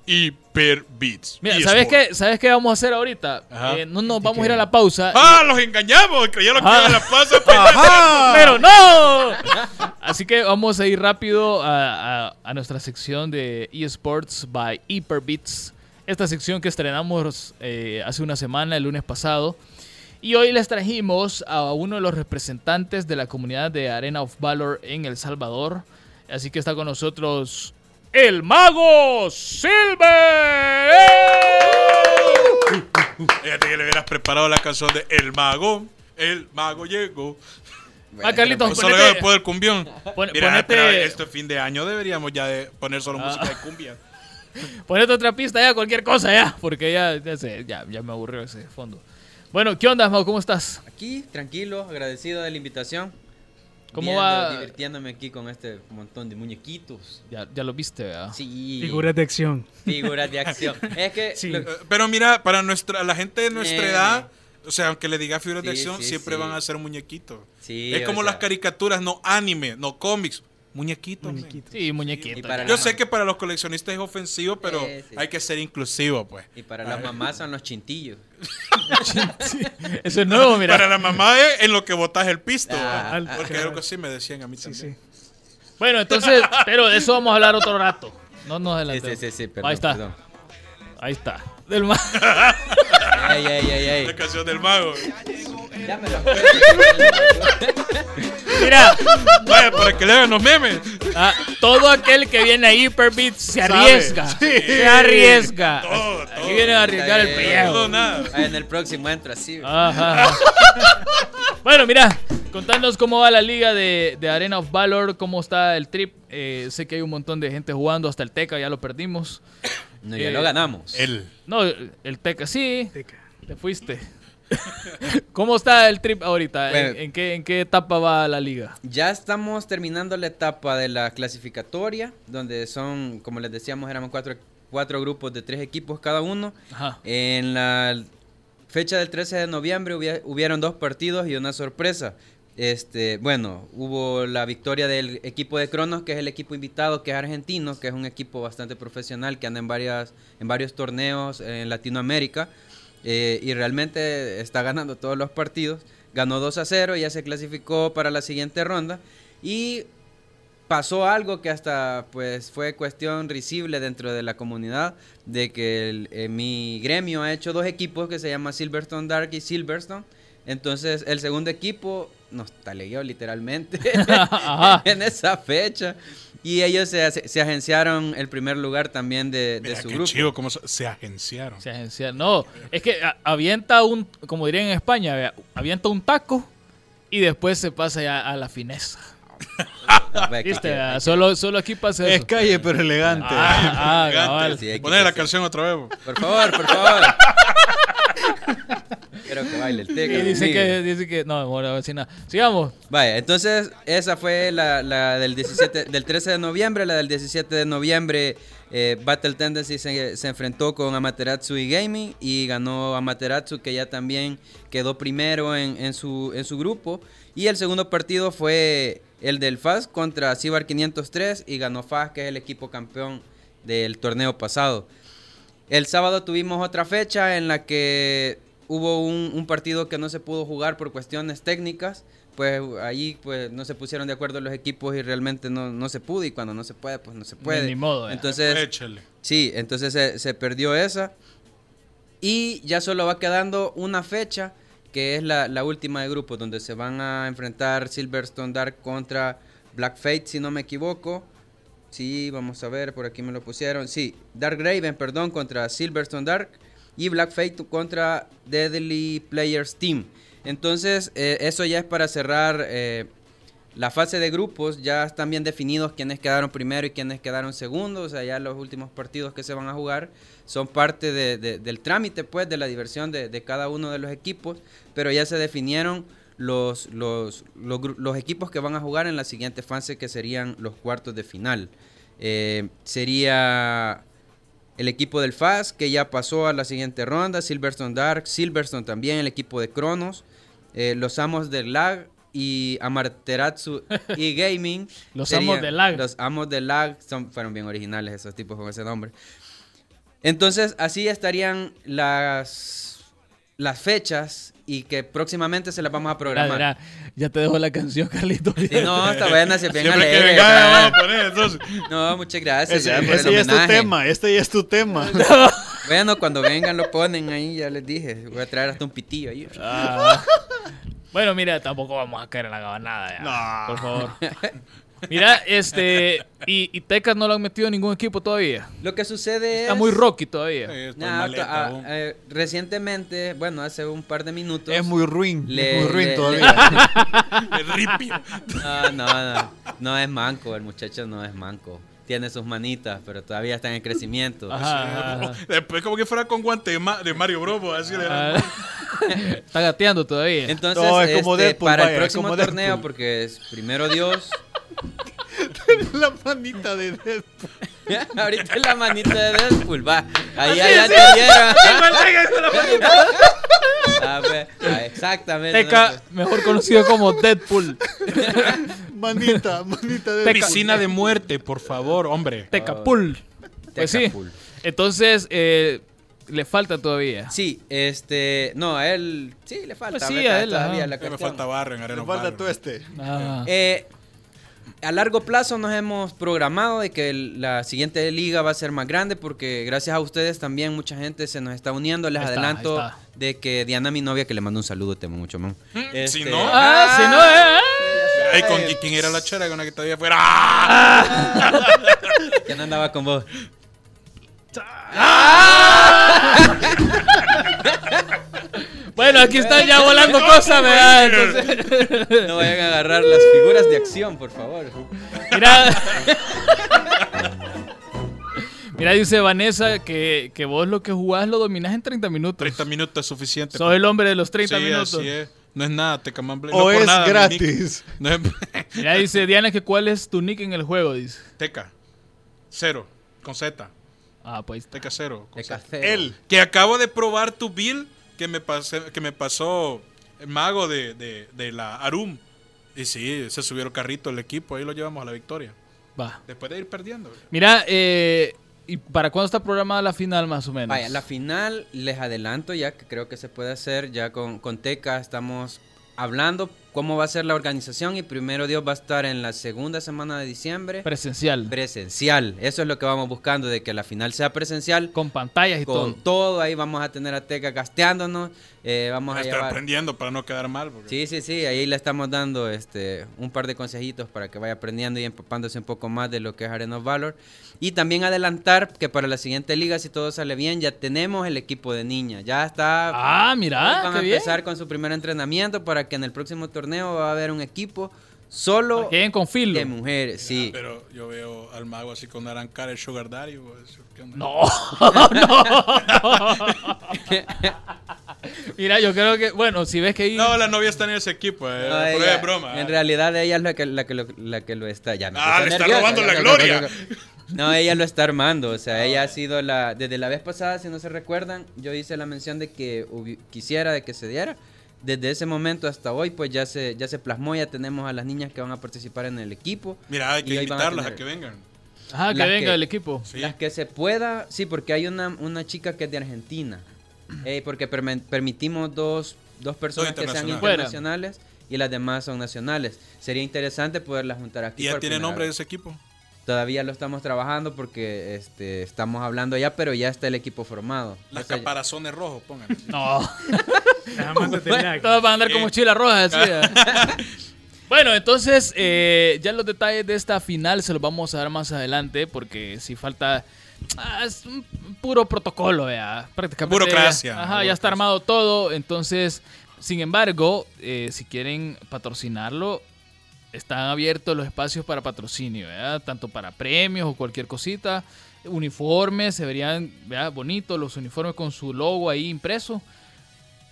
Hyper Beats. Mira, ¿sabes qué, ¿sabes qué vamos a hacer ahorita? Eh, no nos vamos a ir a la pausa. ¡Ah, los engañamos! Creyeron que Ah. iba a la. *laughs* ¡Ajá! ¡Pero no! *laughs* Así que vamos a ir rápido a, a- a nuestra sección de eSports by Hyperbeats. Esta sección que estrenamos eh, hace una semana, el lunes pasado. Y hoy les trajimos a uno de los representantes de la comunidad de Arena of Valor en El Salvador. Así que está con nosotros el mago Silver. Fíjate que le hubieras preparado la canción de El Mago. El Mago llegó. Ah, Carlitos, solo ponete- después del cumbión. Pon- Mira, ponete- pero este fin de año deberíamos ya de poner solo Ah. música de cumbia. Ponete otra pista ya, cualquier cosa ya, porque ya, ya, sé, ya, ya me aburrió ese fondo. Bueno, ¿qué onda, Mau? ¿Cómo estás? Aquí, tranquilo, agradecido de la invitación. ¿Cómo Viendo, va? Divirtiéndome aquí con este montón de muñequitos. Ya, ya lo viste, ¿verdad? Sí. Figuras de acción. Figuras de acción. *laughs* Es que. Sí. lo- Pero mira, para nuestra la gente de nuestra Eh. edad, o sea, aunque le diga figuras de Sí, acción, sí, siempre sí. van a ser muñequitos. sí, es o como sea, las caricaturas, no anime, no cómics, Muñequitos. Sí, muñequito. Y para Yo la- sé que para los coleccionistas es ofensivo, pero Sí, sí. hay que ser inclusivo, pues. Y para las mamás son los chintillos. *laughs* Eso es nuevo, mira. Para la mamá es en lo que botas el pisto. Ah, ah, Porque algo así me decían a mí Sí, también. sí. Bueno, entonces, pero de eso vamos a hablar otro rato. No nos Sí, adelantemos. sí, sí, sí, perdón. Ahí está, perdón. ahí está. Del ma- Ey, ey, ey, ey. La canción del mago. Ya me lo Mira, Vaya, para que le hagan los memes. ah, todo aquel que viene a Hyperbeats se arriesga. Se arriesga. Todo, Aquí todo. viene a arriesgar el pellejo. No, en el próximo entro así. Ajá. *laughs* bueno, mira, contanos cómo va la liga de, de Arena of Valor, cómo está el trip. Eh, sé que hay un montón de gente jugando, hasta el Teca ya lo perdimos. No, ya eh, lo ganamos. Él. No, el Teca sí, Teca. te fuiste. *laughs* ¿Cómo está el trip ahorita? ¿En- Bueno. ¿En, qué, ¿En qué etapa va la liga? Ya estamos terminando la etapa de la clasificatoria, donde son, como les decíamos, éramos cuatro, cuatro grupos de tres equipos cada uno. Ajá. En la fecha del 13 de noviembre hubie- hubieron dos partidos y una sorpresa. Este, bueno, hubo la victoria del equipo de Cronos, que es el equipo invitado, que es argentino, que es un equipo bastante profesional, que anda en, varias, en varios torneos en Latinoamérica. eh, y realmente está ganando todos los partidos. Ganó 2 a 0, ya se clasificó para la siguiente ronda. Y pasó algo que hasta pues fue cuestión risible dentro de la comunidad de que eh, mi gremio ha hecho dos equipos que se llama Silverstone Dark y Silverstone entonces el segundo equipo nos talegueó literalmente *laughs* *laughs* en esa fecha y ellos se, se agenciaron el primer lugar también de, de Mira, su qué grupo chido cómo se, se agenciaron. Se agencia. No, es que a- avienta un, como dirían en España, avienta un taco y después se pasa ya a la fineza. *laughs* ¿Viste? Solo, solo aquí pasa eso. Es calle, pero elegante. Ah, ah, Elegante. Sí, Poner la canción otra vez. por favor por favor *laughs* quiero que baile el teca Y dice que, dice que, no, bueno, a ver si nada. Sigamos. Vaya, entonces esa fue la, la del 17, del 13 de noviembre, la del 17 de noviembre eh, Battle Tendency se, se enfrentó con Amaterasu y Gaming y ganó Amaterasu que ya también quedó primero en, en su, en su grupo y el segundo partido fue el del FAS contra Cibar 503 y ganó FAS que es el equipo campeón del torneo pasado. El sábado tuvimos otra fecha en la que hubo un, un partido que no se pudo jugar por cuestiones técnicas. Pues ahí pues no se pusieron de acuerdo los equipos y realmente no, no se pudo. Y cuando no se puede, pues no se puede. Ni modo, eh. Entonces, Échale. sí, entonces se, se perdió esa. Y ya solo va quedando una fecha, que es la, la última de grupo, donde se van a enfrentar Silverstone Dark contra Black Fate, si no me equivoco. Sí, vamos a ver, por aquí me lo pusieron. Sí, Dark Raven, perdón, contra Silverstone Dark. Y Black Fate contra Deadly Players Team. Entonces, eh, eso ya es para cerrar eh, la fase de grupos. Ya están bien definidos quiénes quedaron primero y quiénes quedaron segundos. O sea, ya los últimos partidos que se van a jugar son parte de- de- del trámite, pues, de la diversión de cada uno de los equipos. Pero ya se definieron los, los, los, equipos que van a jugar en la siguiente fase, que serían los cuartos de final. Eh, sería el equipo del FAS, que ya pasó a la siguiente ronda, Silverstone Dark, Silverstone también, el equipo de Cronos, eh, los amos del lag y Amaterasu *laughs* y Gaming. Los serían- amos del lag. Los amos del lag son, fueron bien originales esos tipos con ese nombre. Entonces, así estarían las, las fechas y que próximamente se las vamos a programar. mira, ya te dejo la canción, Carlito. Sí, no, está *laughs* buena, se bien Siempre alegre. venga, a poner, entonces. No, muchas gracias Ese, ya por ese el ya es tu tema, este ya es tu tema. *laughs* Bueno, cuando vengan lo ponen ahí, ya les dije. Voy a traer hasta un pitillo ahí. Ah. Bueno, mira, tampoco vamos a caer en la gabanada ya. No. Por favor. *laughs* Mira, este. Y, y Tecas no lo han metido en ningún equipo todavía. Lo que sucede Está es... muy rocky todavía. Eh, Nah, maleta, ah, eh, recientemente, bueno, hace un par de minutos. Es muy ruin, Le- muy ruin le- todavía. El *laughs* ripio. No, no, no. No es manco, el muchacho no es manco. Tiene sus manitas, pero todavía está en crecimiento. Ajá, ajá, ajá. Después como que fuera con guante de, Ma- de Mario Bros. Así de Ah, Está gateando todavía. Entonces, No, es como este, Deadpool, para vaya, el es próximo torneo, porque es primero Dios. La manita de Deadpool. *laughs* Ahorita es la manita de Deadpool, va. Ahí ya, ya entendieron. Ah, pues, ah, exactamente. Teca, mejor conocido como Deadpool. Manita, manita de Deadpool. Piscina de muerte, por favor, hombre. Tecapul. Pues sí. Entonces, eh, le falta todavía. Sí, este. No, a él. Sí, le falta. Pues sí, a él, todavía la me falta barrio en Arena Le falta tú este. Ah. Eh, a largo plazo nos hemos programado de que el- la siguiente liga va a ser más grande porque gracias a ustedes también mucha gente se nos está uniendo. Les está, adelanto de que Diana, mi novia, que le mando un saludo, te amo mucho, man. Este, si no- Ah, si no, eh. Ay, ¿con qui- quién era la chera con la que todavía fuera? ¡Ah! *laughs* ¿Quién andaba con vos? *laughs* Bueno, aquí están ya volando cosas, ¿verdad? Entonces, No vayan a agarrar las figuras de acción, por favor. mira. Mira, dice Vanessa que, que vos lo que jugás lo dominás en 30 minutos. 30 minutos es suficiente. Sos el hombre de los 30 Sí, minutos. así es. No es nada, te caman O no por es nada, gratis. No es *laughs* Mira, dice Diana que cuál es tu nick en el juego, dice. Teca. Cero. Con Z. Ah, pues. Teca cero. con Z. café. Él. Que acabo de probar tu bill que me, pasé, que me pasó el mago de, de, de la Arum. Y sí, se subió el carrito el equipo, ahí lo llevamos a la victoria. Va. Después de ir perdiendo. Mira, eh, ¿y para cuándo está programada la final más o menos? Vaya, la final les adelanto ya que creo que se puede hacer ya con, con Teca. Estamos hablando cómo va a ser la organización y primero Dios va a estar en la segunda semana de diciembre Presencial. presencial. Eso es lo que vamos buscando, de que la final sea presencial. con pantallas y Con todo. todo ahí vamos a tener a Teca gasteándonos. eh, vamos a llevar... aprendiendo para no quedar mal. porque- Sí, sí, sí, ahí le estamos dando este un par de consejitos para que vaya aprendiendo y empapándose un poco más de lo que es Arena of Valor. Y también adelantar que para la siguiente liga, si todo sale bien, ya tenemos el equipo de niñas. Ya está. Ah, mira, van qué a bien. empezar con su primer entrenamiento para que en el próximo torneo va a haber un equipo solo con filo. de mujeres. Sí. Pero yo veo al mago así con arancar el Sugar Daddy. pues, ¿qué onda? No, *laughs* no. Mira, yo creo que, bueno, si ves que ahí... No, la novia está en ese equipo. Eh, No, ella- es broma. En eh. realidad ella es la que, la que, lo, la que lo está. Ya, Ah, le está nervioso, robando ya, la gloria. ya. No, ella lo está armando. O sea, ella ha sido la. Desde la vez pasada, si no se recuerdan, yo hice la mención de que hubi- quisiera de que se diera. Desde ese momento hasta hoy, pues ya se, ya se plasmó, ya tenemos a las niñas que van a participar en el equipo. Mira, hay que a invitarlas a, tener- que vengan. Ajá, que las venga que- el equipo. Sí. Las que se pueda, sí, porque hay una, una chica que es de Argentina. Eh, porque permitimos dos, dos personas que sean internacionales. y las demás son nacionales. Sería interesante poderlas juntar aquí. ¿Y ya tiene nombre de vez. ese equipo? Todavía lo estamos trabajando porque este, estamos hablando ya, pero ya está el equipo formado. Las O sea, caparazones rojos, pongan. No, *laughs* *laughs* Todos van a andar como chila roja. *laughs* Bueno, entonces eh, ya los detalles de esta final se los vamos a dar más adelante porque si falta ah, es un puro protocolo, vea, prácticamente. Burocracia. Ajá, ya está armado todo, entonces, sin embargo, eh, si quieren patrocinarlo, están abiertos los espacios para patrocinio, tanto para premios o cualquier cosita, uniformes, se verían ¿verdad? bonitos los uniformes con su logo ahí impreso.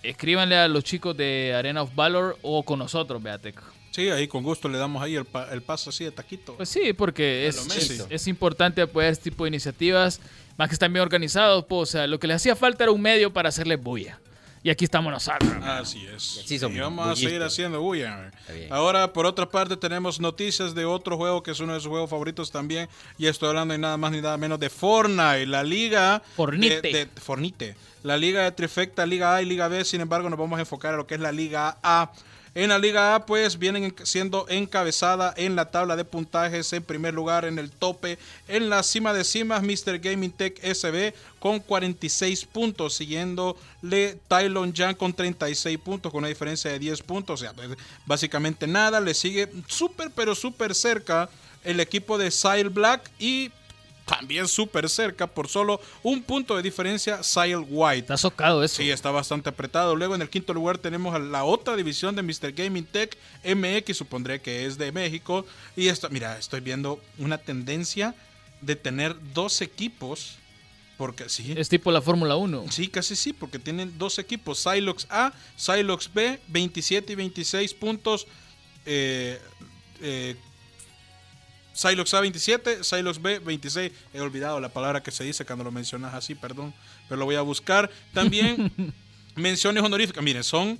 Escríbanle a los chicos de Arena of Valor o con nosotros, Beatec. Sí, ahí con gusto le damos ahí el, pa- el paso así de taquito. Pues sí, porque es, es, es importante apoyar este tipo de iniciativas, más que están bien organizados, pues, o sea, lo que les hacía falta era un medio para hacerles bulla. Y aquí estamos nosotros. Así es. así somos, Y vamos a seguir haciendo bulla. Ahora, por otra parte, tenemos noticias de otro juego que es uno de sus juegos favoritos también. Y estoy hablando de nada más ni nada menos de Fortnite, la liga. Fornite. De, de- Fornite. La liga de Trifecta, Liga A y Liga B. Sin embargo, nos vamos a enfocar a lo que es la Liga A. En la Liga A, pues vienen en- siendo encabezada en la tabla de puntajes. En primer lugar, en el tope, en la cima de cimas, Mr. Gaming Tech SB con 46 puntos. Siguiéndole Tylon Jan con 36 puntos, con una diferencia de 10 puntos. O sea, pues, básicamente nada. Le sigue súper, pero súper cerca el equipo de Sile Black y también súper cerca por solo un punto de diferencia Sile White. Está socado eso. Sí, está bastante apretado. Luego en el quinto lugar tenemos a la otra división de Mr. Gaming Tech MX, supondré que es de México. Y esto, mira, estoy viendo una tendencia de tener dos equipos. Porque sí, Es tipo la Fórmula 1. sí, casi sí, porque tienen dos equipos, Silox A, Silox B, 27 y 26 puntos. Eh, eh, Silox A 27, Silox B 26. He olvidado la palabra que se dice cuando lo mencionas así, perdón, pero lo voy a buscar. También *laughs* menciones honoríficas. Miren, son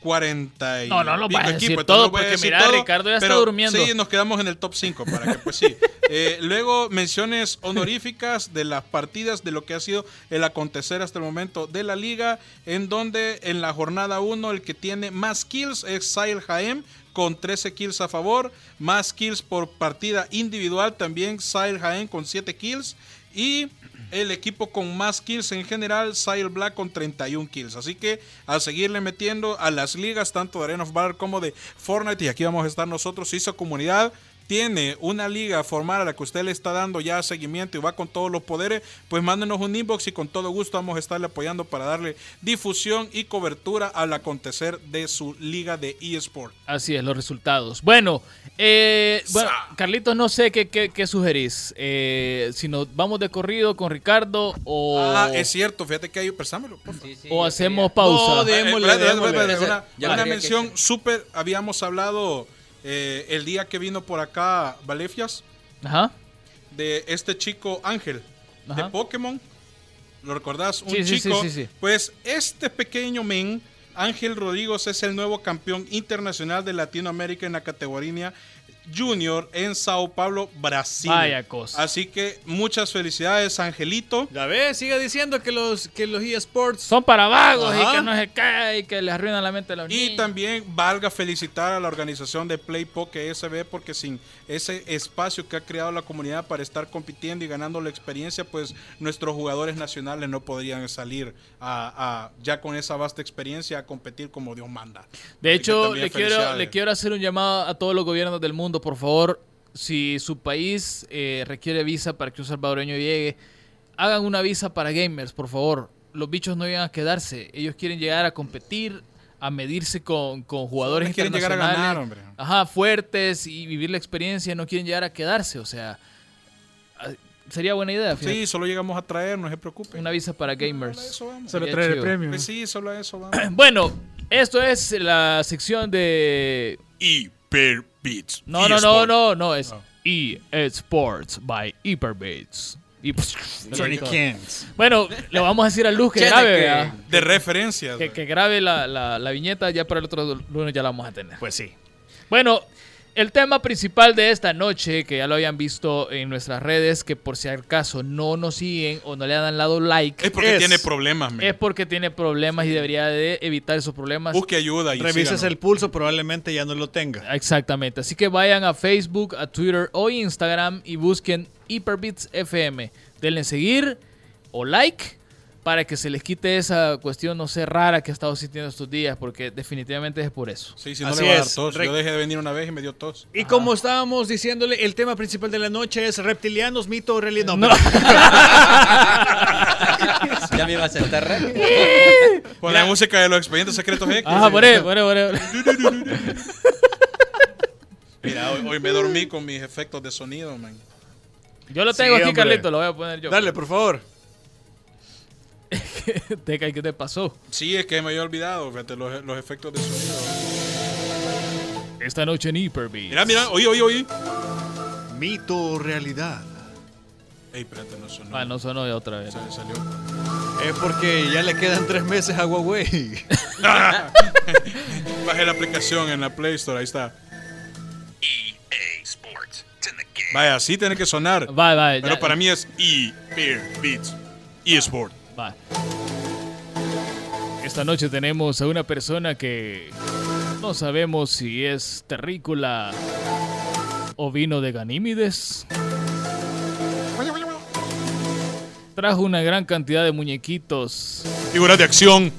40 y No, no lo vas a decir equipos, todo, no porque mira, Ricardo ya está durmiendo. Sí, nos quedamos en el top 5 para que pues sí. *laughs* Eh, luego menciones honoríficas de las partidas de lo que ha sido el acontecer hasta el momento de la liga, en donde en la jornada 1 el que tiene más kills es Sail Jaem con 13 kills a favor, más kills por partida individual también Sail Jaem con 7 kills y el equipo con más kills en general, Sail Black con 31 kills. Así que a seguirle metiendo a las ligas, tanto de Arena of Valor como de Fortnite, y aquí vamos a estar nosotros, hizo comunidad. Tiene una liga formada a la que usted le está dando ya seguimiento y va con todos los poderes, pues mándenos un inbox y con todo gusto vamos a estarle apoyando para darle difusión y cobertura al acontecer de su liga de eSport. Así es, los resultados. Bueno, eh, bueno Carlitos, no sé qué, qué, qué sugerís. Eh, si nos vamos de corrido con Ricardo o, Ah, es cierto, fíjate que hay, présamelo, por favor. Sí, sí, o hacemos quería- pausa. No, de- Eh, Démosle, démosle. una, quería que- mención súper, habíamos hablado eh, el día que vino por acá Valefias, Ajá. de este chico Ángel, Ajá. de Pokémon. ¿Lo recordás? Un Sí, chico. sí, sí, sí. Pues este pequeño men, Ángel Rodríguez, es el nuevo campeón internacional de Latinoamérica en la categoría Junior en Sao Paulo, Brasil. Vaya cosa. Así que muchas felicidades, Angelito. Ya ves, siga diciendo que los, que los eSports Son para vagos y que no se cae y que les arruinan la mente a los Y niños. también valga felicitar a la organización de PlayPoke SB porque sin ese espacio que ha creado la comunidad para estar compitiendo y ganando la experiencia, pues nuestros jugadores nacionales no podrían salir a, a- ya con esa vasta experiencia a competir como Dios manda. De Así hecho, le quiero, le quiero hacer un llamado a todos los gobiernos del mundo, por favor, si su país eh, requiere visa para que un salvadoreño llegue, hagan una visa para gamers, por favor. Los bichos no llegan a quedarse, ellos quieren llegar a competir, a medirse con, con jugadores Solo quieren llegar a ganar, hombre. Ajá, fuertes y vivir la experiencia, no quieren llegar a quedarse, o sea, ah, sería buena idea, fíjate. Sí, solo llegamos a traer, no se preocupen. Una visa para gamers. eso vamos. Solo traer el premio. Pues sí, solo a eso vamos. *clears throat* Bueno, esto es la sección de Hyper Beats. No, no, no, no, no, es E Sports by Hyperbeats. Y *laughs* Johnny *laughs* Kent. bueno, le vamos a decir a Luz que grabe. De referencias. que, que grabe la, la- la viñeta, ya para el otro lunes ya la vamos a tener. Pues sí. Bueno, el tema principal de esta noche, que ya lo habían visto en nuestras redes, que por si acaso no nos siguen o no le han dado like, es porque Es- tiene problemas, men. es porque tiene problemas y debería de evitar esos problemas. Busque ayuda y Revises síganos. el pulso, probablemente ya no lo tenga. Exactamente. Así que vayan a Facebook, a Twitter o Instagram y busquen Hyperbeats FM. Denle seguir o like para que se les quite esa cuestión, no sé, rara que he estado sintiendo estos días, porque definitivamente es por eso. Sí, si no Así le va a dar es. tos. Re- Yo dejé de venir una vez y me dio tos. Y como estábamos diciéndole, el tema principal de la noche es reptilianos, mito o realidad. No, No. *laughs* Ya me iba a sentar re. *laughs* Con la música de los expedientes secretos X. Ah, por eso, por eso, por. *laughs* Mira, hoy, hoy me dormí con mis efectos de sonido, man. Yo lo tengo Sí, aquí, hombre. Carlito, lo voy a poner yo. Dale, por favor. *laughs* Teca, ¿qué te pasó? Sí, es que me había olvidado, fíjate, los, los efectos de sonido. Esta noche en Hyperbeats. Mira, mira, oí, oí, oí. Mito o realidad. Ey, espérate, no sonó. Ah, no sonó de otra vez. Se le salió. Es porque ya le quedan tres meses a Huawei. *laughs* Baje la aplicación en la Play Store, ahí está. Vaya, así tiene que sonar. Va, va, Pero ya- para mí es E Beats eSport. Esta noche tenemos a una persona que no sabemos si es terrícola o vino de Ganímides. Trajo una gran cantidad de muñequitos. Figuras de acción,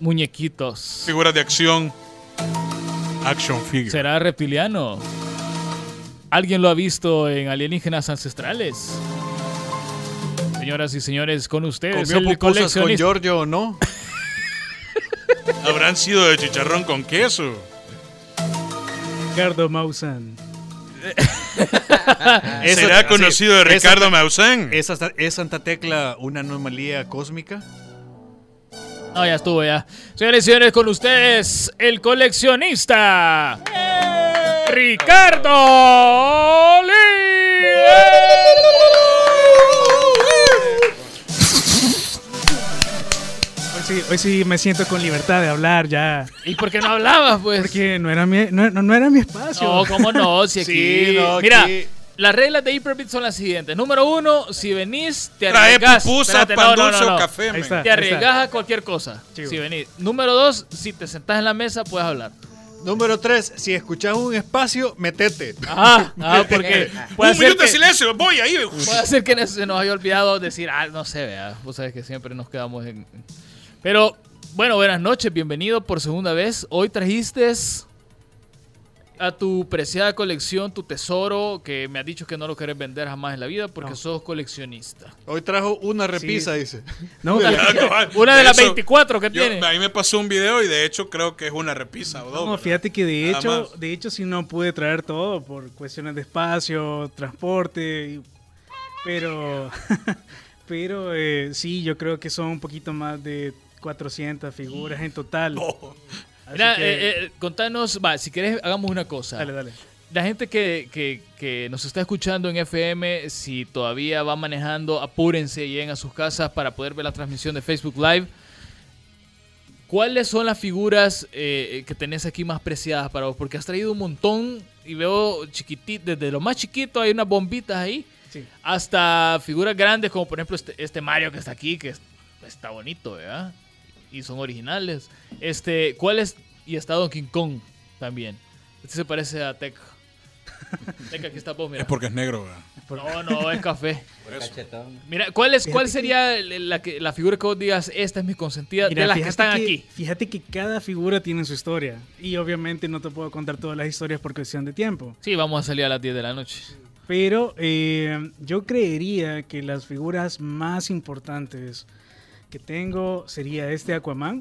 Muñequitos. figuras de acción. Action figure. ¿Será reptiliano? ¿Alguien lo ha visto en Alienígenas Ancestrales? Señoras y señores, con ustedes ¿Comió el pupusas con. Giorgio o no? Habrán sido de chicharrón con queso. Ricardo Maussan. *laughs* ¿Será conocido de Ricardo Maussan? ¿Es, hasta- ¿Es Santa Tecla una anomalía cósmica? No, ya estuvo ya. Señores y señores, con ustedes el coleccionista Ricardo Hoy sí, hoy sí me siento con libertad de hablar ya. ¿Y por qué no hablabas, pues? Porque no era mi, no, no- era mi espacio. No, cómo no, si *laughs* aquí. Sí, no, Mira, aquí- las reglas de Hyperbit son las siguientes. Número uno, si venís, te Trae arriesgas. pupusa, Espérate, pan dulce no, no. o café, Ahí men. está. Te arriesgas a cualquier cosa. Chivo. Si venís. Número dos, si te sentás en la mesa, puedes hablar. Número 3. Si escuchas un espacio, metete. Ah, ah, porque *laughs* puede Un minuto de silencio, voy ahí. Puede ser que se nos haya olvidado decir, ah, no sé, vea. Vos sabés que siempre nos quedamos en. Pero, bueno, buenas noches, bienvenido por segunda vez. Hoy trajiste a tu preciada colección, tu tesoro, que me has dicho que no lo querés vender jamás en la vida porque No. sos coleccionista. Hoy trajo una repisa, dice. No, *laughs* Una, de las Eso, 24 que Yo, tiene. a mí me pasó un video y de hecho creo que es una repisa o dos. No, ¿verdad? fíjate que de Nada hecho, más. de hecho sí no pude traer todo por cuestiones de espacio, transporte, y- pero, *laughs* pero eh, sí, yo creo que son un poquito más de 400 figuras en total. *laughs* Así Mira, que- eh, eh, contanos, va, si querés, hagamos una cosa. dale, dale. La gente que, que- que nos está escuchando en FM, si todavía va manejando, apúrense y lleguen a sus casas para poder ver la transmisión de Facebook Live. ¿Cuáles son las figuras eh, que tenés aquí más preciadas para vos? Porque has traído un montón y veo chiquitito, desde lo más chiquito hay unas bombitas ahí, Sí. hasta figuras grandes como por ejemplo este, este Mario que está aquí, que es- está bonito, ¿verdad? Y son originales. Este, ¿cuál es? Y está Donkey Kong también. Este se parece a Tech. *laughs* Tech, aquí está vos, mira. Es porque es negro, ¿verdad? No, no, es café. Mira, ¿cuál, es, cuál sería la, que- la figura que vos digas, esta es mi consentida, Mira, de las que fíjate están que- aquí? Fíjate que cada figura tiene su historia y obviamente no te puedo contar todas las historias por cuestión de tiempo. Sí, vamos a salir a las 10 de la noche. Pero eh, yo creería que las figuras más importantes que tengo sería este Aquaman.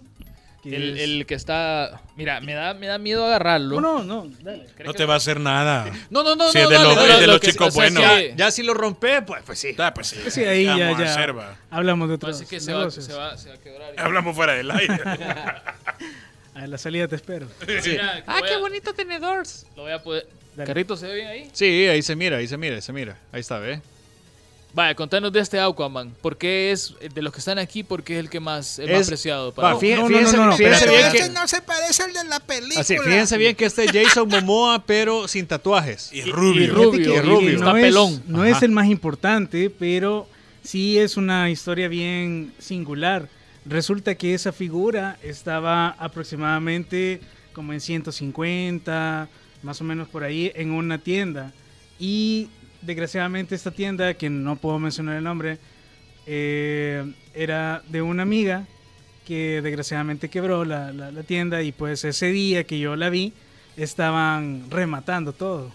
que El, es- el que está... Mira, me da, me da miedo agarrarlo. No, no, no, dale. No te va a hacer nada. *laughs* No, no, no, Sí, no, es de dale, los- dale. es de lo los chicos o sea, buenos. que- Ya, ya si lo rompe, pues, pues sí. Ah, pues sí. Sí, ahí ¿Qué ya, ya. va? Hablamos de Parece que se va, se, va, se va a quebrar. Hablamos fuera del aire. *laughs* A la salida te espero. Mira, Ah, qué a- bonito tenedor. Lo voy a poder... Dale. ¿Carrito se ve bien ahí? Sí, ahí se mira, ahí se mira, ahí se mira. Ahí está, ¿ve? Vaya, contanos de este Aquaman. ¿Por qué es, de los que están aquí, por qué es el que más, el Es- más preciado para no, no, fíjense, no, no, fíjense espérate, bien que... no se parece al de la película. Así, fíjense bien que este es Jason Momoa, pero sin tatuajes. Y Y rubio. rubio, y rubio. que Está No, pelón. es, no Ajá. es el más importante, pero sí es una historia bien singular. Resulta que esa figura estaba aproximadamente como en 150, más o menos por ahí, en una tienda. Y desgraciadamente esta tienda, que no puedo mencionar el nombre, eh, era de una amiga que desgraciadamente quebró la, la- la tienda y pues ese día que yo la vi estaban rematando todo.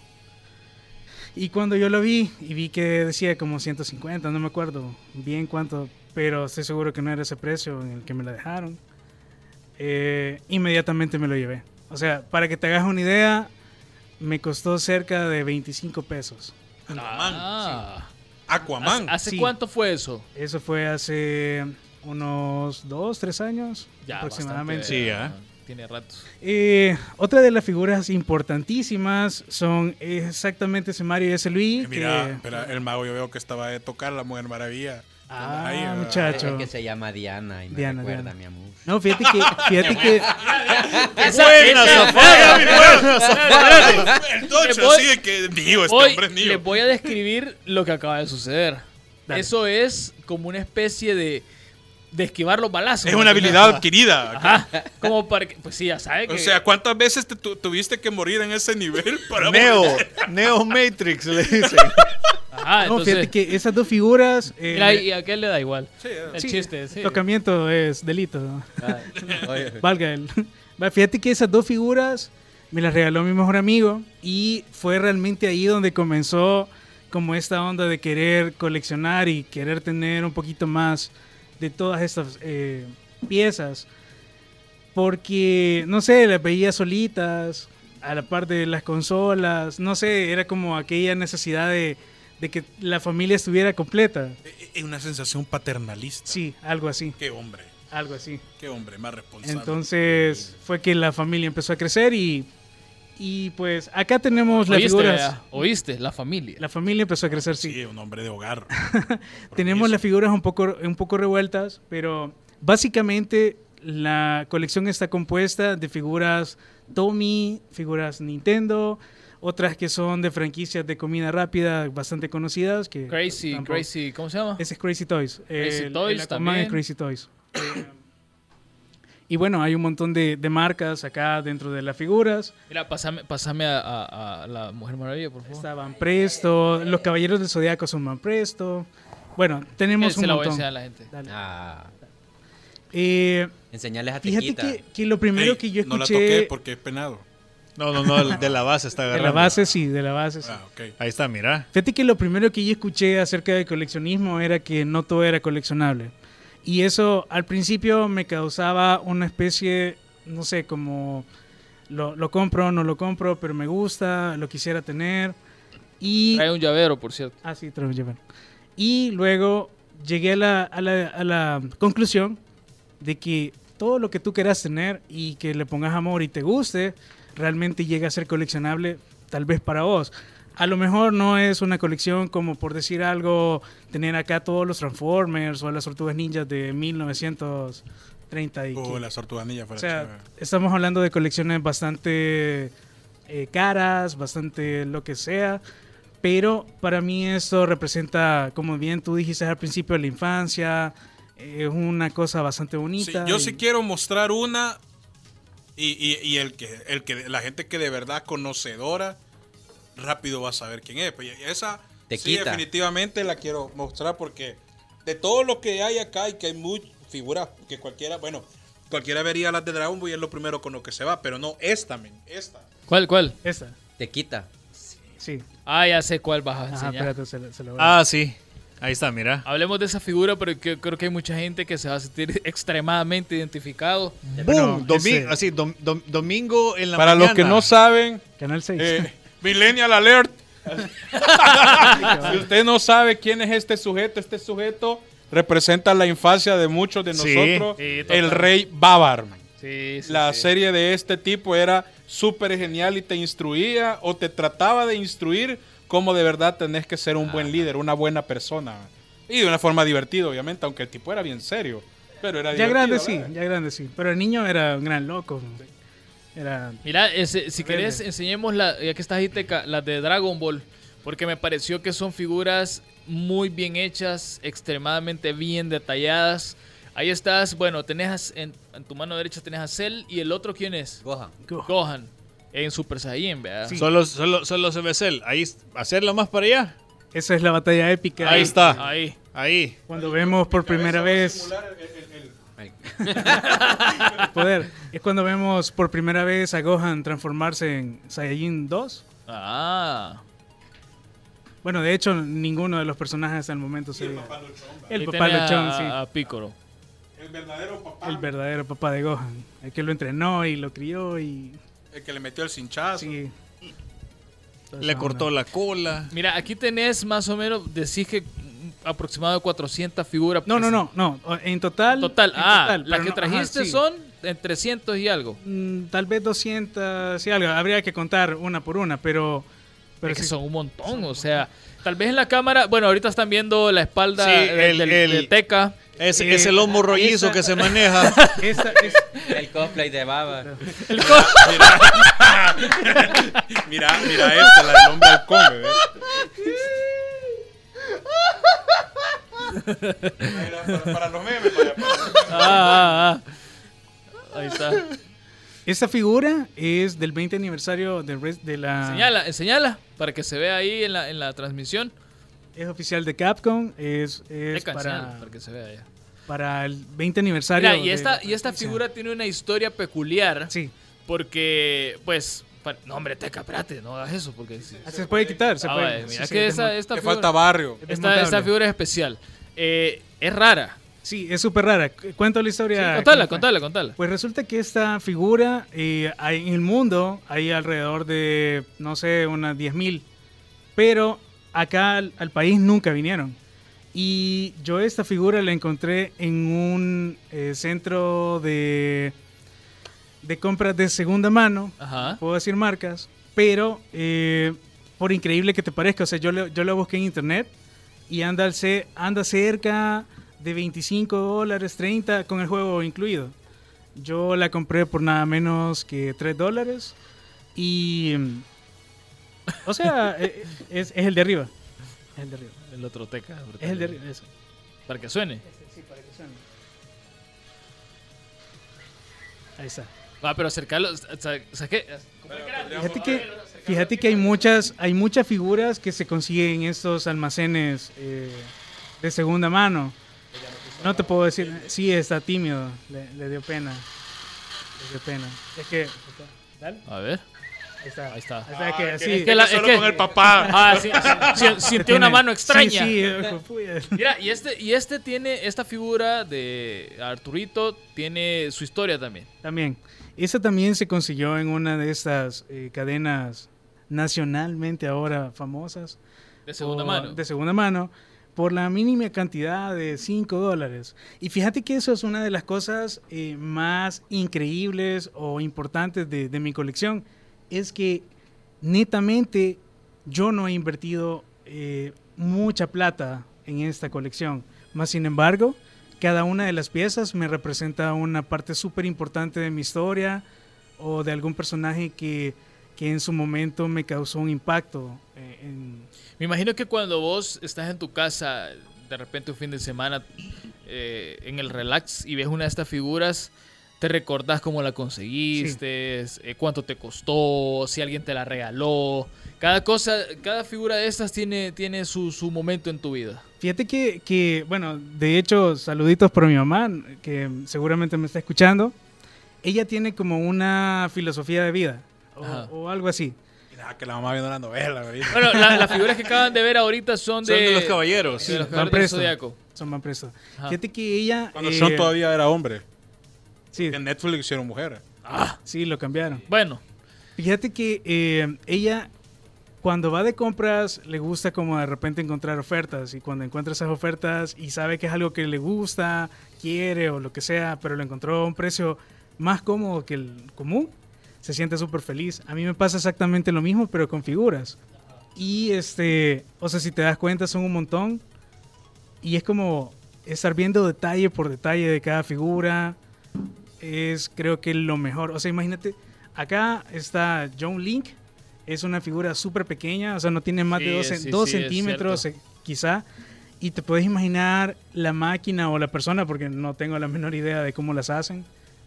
Y cuando yo lo vi y vi que decía como 150, no me acuerdo bien cuánto, pero estoy seguro que no era ese precio en el que me la dejaron, eh, inmediatamente me lo llevé. O sea, para que te hagas una idea, me costó cerca de 25 pesos. Ah. Aquaman. ¿Hace, hace Sí. cuánto fue eso? Eso fue hace unos 2, 3 años aproximadamente. bastante, Sí, ¿ah? Tiene rato. Eh, otra de las figuras importantísimas son exactamente ese Mario y ese Luigi. Eh, Mira, que- espera, el mago yo veo que estaba de tocar la Mujer Maravilla. Ah, Ahí, ah, muchacho. Es que se llama Diana y me Diana, recuerda Diana. mi amor. No, fíjate que, fíjate que Buena El Tocho, Le voy- así de que mío, este hombre es mío. les voy a describir lo que acaba de suceder. Dale. Eso es como una especie de, de esquivar los balazos. Es ¿me una habilidad adquirida. Ajá. Como para que, pues sí, ya sabe que. O sea, ¿cuántas veces te tu- tuviste que morir en ese nivel para Neo, morir? Neo Matrix le dicen. *laughs* Ajá, no, entonces. fíjate que esas dos figuras eh, Mira, y a aquel le da igual. Sí, eh. El sí, chiste, sí. tocamiento es delito. ¿no? Ah, oye, *laughs* Valga el. Va, Fíjate que esas dos figuras me las regaló mi mejor amigo y fue realmente ahí donde comenzó como esta onda de querer coleccionar y querer tener un poquito más de todas estas eh, piezas. Porque, no sé, las veía solitas, a la par de las consolas, no sé, era como aquella necesidad de, de que la familia estuviera completa. Es una sensación paternalista. Sí, algo así, Qué hombre, algo así. qué hombre, más responsable. Entonces fue que la familia empezó a crecer y, y pues acá tenemos las ¿Oíste, figuras. ¿Oíste? La familia. La familia empezó a crecer, sí, sí. un hombre de hogar. *laughs* Tenemos las figuras un poco, un poco revueltas, pero básicamente la colección está compuesta de figuras Tommy, figuras Nintendo, otras que son de franquicias de comida rápida bastante conocidas. Que Crazy, tampoco- Crazy, ¿cómo se llama? Ese es Crazy Toys. Crazy El- Toys el también. es Crazy Toys. Eh, y bueno, hay un montón de, de marcas acá dentro de las figuras. Mira, pásame, pásame a, a- a la Mujer Maravilla, por favor. Estaban Presto, los Caballeros del Zodiaco son Van Presto. Bueno, tenemos Se un la voy a montón. enseñar a la gente. Dale. ah, Eh, enseñarles a fíjate que, que lo primero que yo No la toqué escuché porque es penado. No, no, no, de la base está de agarrando. la base, sí, de la base, sí. Ah, ok. Ahí está, mira. Fíjate que lo primero que yo escuché acerca del coleccionismo era que no todo era coleccionable. Y eso al principio me causaba una especie, no sé, como lo, lo compro, no lo compro, pero me gusta, lo quisiera tener. Y Trae un llavero, por cierto. Ah, sí, traigo llevar. Y luego llegué a la, a la- a la conclusión de que todo lo que tú quieras tener y que le pongas amor y te guste, realmente llega a ser coleccionable, tal vez para vos. A lo mejor no es una colección como por decir algo, tener acá todos los Transformers o las Tortugas Ninjas de 1930 y Oh, que- las tortuganillas o fuera sea, chévere. estamos hablando de colecciones bastante eh, caras, bastante lo que sea. Pero para mí esto representa, como bien tú dijiste al principio, la infancia. eh, Es una cosa bastante Sí, bonita. yo y- sí quiero mostrar una y, y- y el que el que la gente que de verdad conocedora rápido va a saber quién es. Pues, y esa Te sí quita. definitivamente la quiero mostrar porque de todo lo que hay acá y que hay muchas figuras que cualquiera, bueno, cualquiera vería las de Dragon Ball y es lo primero con lo que se va, pero no esta, men, esta. ¿Cuál, cuál? Esta, Tequita. sí. Ah, ya sé cuál vas a Ajá, enseñar. espérate, se, la- se la voy a- Ah, sí. Ahí está, mira. Hablemos de esa figura, pero que- creo que hay mucha gente que se va a sentir extremadamente identificado. Bueno, ¡Boom! Domi- ese- así, dom- dom- domingo en la Para mañana. los que no saben, Canal 6. eh, *laughs* Millennial Alert. *laughs* si usted no sabe quién es este sujeto, este sujeto representa la infancia de muchos de nosotros, Sí, el rey man. Sí, sí, La sí. serie de este tipo era súper genial y te instruía o te trataba de instruir cómo de verdad tenés que ser un buen líder, una buena persona. Y de una forma divertida, obviamente, aunque el tipo era bien serio. Pero era ya grande sí, ya grande sí. Pero el niño era un gran loco. Era Mira, ese- si Rebelde. querés, enseñemos la, ya que estás ahí, Teca, las de Dragon Ball, porque me pareció que son figuras muy bien hechas, extremadamente bien detalladas. Ahí estás, bueno, tenés a- en, en tu mano derecha tenés a Cell y el otro, ¿quién es? Gohan. Gohan, en Super Saiyan, ¿verdad? Sí. Solo, solo, solo se ve Cell. Ahí, hacerlo más para allá. Esa es la batalla épica. Ahí está. Ahí. Ahí. Cuando vemos por primera vez el *laughs* poder. Es cuando vemos por primera vez a Gohan transformarse en Saiyajin 2. Ah. Bueno, de hecho, ninguno de los personajes hasta el momento se. El Ahí papá Luchón, a, sí. a Piccolo. El verdadero papá. El verdadero papá de Gohan. El que lo entrenó y lo crió y... El que le metió el cinchazo. Sí. Le cortó la cola. Mira, aquí tenés más o menos, decís que mm, aproximado de 400 figuras. No, no, no, no. En total... Total, en ah, total, las que no, ajá, trajiste sí. son en 300 y algo. Mm, Tal vez 200 y algo. Habría que contar una por una, pero Pero es que sí, son un montón, o sea, tal vez en la cámara, bueno, ahorita están viendo la espalda Sí, de- el- del, el- del Teca. Es, Eh, es el lomo rollizo esa- que se maneja. *laughs* esta es- El cosplay de baba. El co- Mira, *laughs* mira esta, la del hombre halcón, bebé. Mira, para, para los memes, para, para los memes. Ah, ah, ah. Ahí está. esta figura es del 20 aniversario de, de la... Enseñala, enseñala para que se vea ahí en la, en la transmisión. Es oficial de Capcom, es, es para, para que se vea ya. para el 20 aniversario. Mira, y de esta, y esta figura tiene una historia peculiar Sí, porque, pues, no hombre, Teca, espérate, no hagas eso porque... sí- se puede quitar, se Ah, puede. mira sí, que esta, figura, falta barrio. esta, esta figura es especial. Eh, es rara. Sí, es súper rara. Cu- Cuento la Sí, historia. contala, cómo fue. contala, contala. Pues resulta que esta figura eh, hay- en el mundo hay alrededor de, no sé, unas 10.000. Pero acá al, al país nunca vinieron. Y yo esta figura la encontré en un eh, centro de, de compras de segunda mano. Ajá. puedo decir marcas, pero eh, por increíble que te parezca, o sea, yo, le- yo la busqué en internet y anda, anda cerca de 25 dólares, 30 con el juego incluido. Yo la compré por nada menos que 3 dólares y... O sea, *laughs* eh, es, es el de arriba. Es el de arriba. El otro Teca. Es el de arriba. eso. Para que suene. Ahí está. Ah, pero acercarlo. ¿Sabes qué? Fíjate que, fíjate que hay muchas, hay muchas figuras que se consiguen en estos almacenes eh, de segunda mano. No te puedo decir, sí, está tímido, le, le dio pena. Le dio pena. Es que, dale, A ver. ahí está. Ahí está. Ahí está, que así. Es que la- es Solo que- con el papá. *laughs* Ah, sí, sí, *laughs* sí, sintió una mano extraña. Sí, sí. Mira, y este, y este tiene, esta figura de Arturito tiene su historia también. También. Esa también se consiguió en una de estas eh, cadenas nacionalmente ahora famosas. De segunda mano. De segunda mano, por la mínima cantidad de 5 dólares. Y fíjate que eso es una de las cosas eh, más increíbles o importantes de, de mi colección. Es que netamente yo no he invertido eh, mucha plata en esta colección. Más sin embargo, cada una de las piezas me representa una parte súper importante de mi historia o de algún personaje que, que en su momento me causó un impacto eh, en, Me imagino que cuando vos estás en tu casa, de repente un fin de semana, eh, en el relax y ves una de estas figuras, te recordás cómo la conseguiste, eh, cuánto te costó, si alguien te la regaló. Cada cosa, cada figura de estas tiene, tiene su, su momento en tu vida. Fíjate que, que, bueno, de hecho, saluditos por mi mamá, que seguramente me está escuchando. Ella tiene como una filosofía de vida, o, o algo así. Mira, que la mamá viendo la novela, bebé. Bueno, la- las figuras que acaban de ver ahorita son de, Son de los caballeros. de los Van caballeros del presto. Zodiaco. Son más presos. Ajá. Fíjate que ella... Cuando eh, Sean todavía era hombre. Sí, En Netflix hicieron mujer. sí, lo cambiaron. Bueno, Fíjate que eh, ella, cuando va de compras, le gusta como de repente encontrar ofertas. Y cuando encuentra esas ofertas y sabe que es algo que le gusta, quiere o lo que sea, pero lo encontró a un precio más cómodo que el común, se siente súper feliz. A mí me pasa exactamente lo mismo, pero con figuras. Y este, o sea, si te das cuenta, son un montón. Y es como estar viendo detalle por detalle de cada figura. Es creo que lo mejor. O sea, imagínate, acá está John Link. Es una figura súper pequeña, o sea, no tiene más Sí, de 2 sí, dos sí, centímetros, eh, quizá. Y te puedes imaginar la máquina o la persona, porque no tengo la menor idea de cómo las hacen.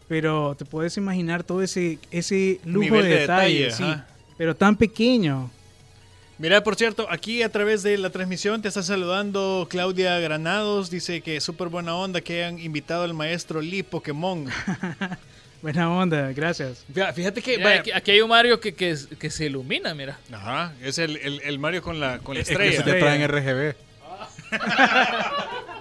Pero te puedes imaginar todo ese, ese lujo Nivel de, de detalle, detalle, sí, pero tan pequeño. Mira, por cierto, aquí a través de la transmisión te está saludando Claudia Granados. Dice que súper buena onda que hayan invitado al maestro Lee Pokémon. *laughs* Buena onda, gracias. Fíjate que. vaya, aquí, aquí hay un Mario que, que, que se ilumina, mira. Ajá, es el, el- el Mario con la, con la Es que estrella. se te traen RGB. *laughs* *laughs*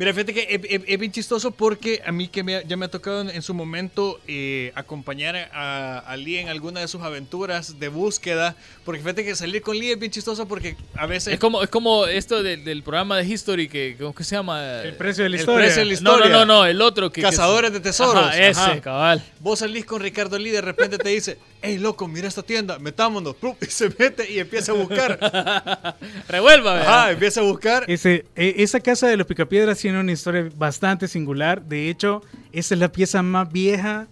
Mira, fíjate que es, es- es bien chistoso porque a mí que me ya me ha tocado en, en su momento eh, acompañar a, a Lee en alguna de sus aventuras de búsqueda. Porque fíjate que salir con Lee es bien chistoso porque a veces... Es como, es como esto de- del programa de History que, ¿cómo que se llama? El precio de la El historia. precio de la No, no, historia. no, no, el otro que... que- Cazadores de tesoros. Ajá, ese, Ajá. cabal. Vos salís con Ricardo Lee, de repente te dice, hey loco, mira esta tienda, metámonos, y se mete y empieza a buscar. *laughs* Revuelva, ¿verdad? Ajá, empieza a buscar. Ese, e- esa casa de los Picapiedras tiene una historia bastante singular. De hecho, esa es la pieza más vieja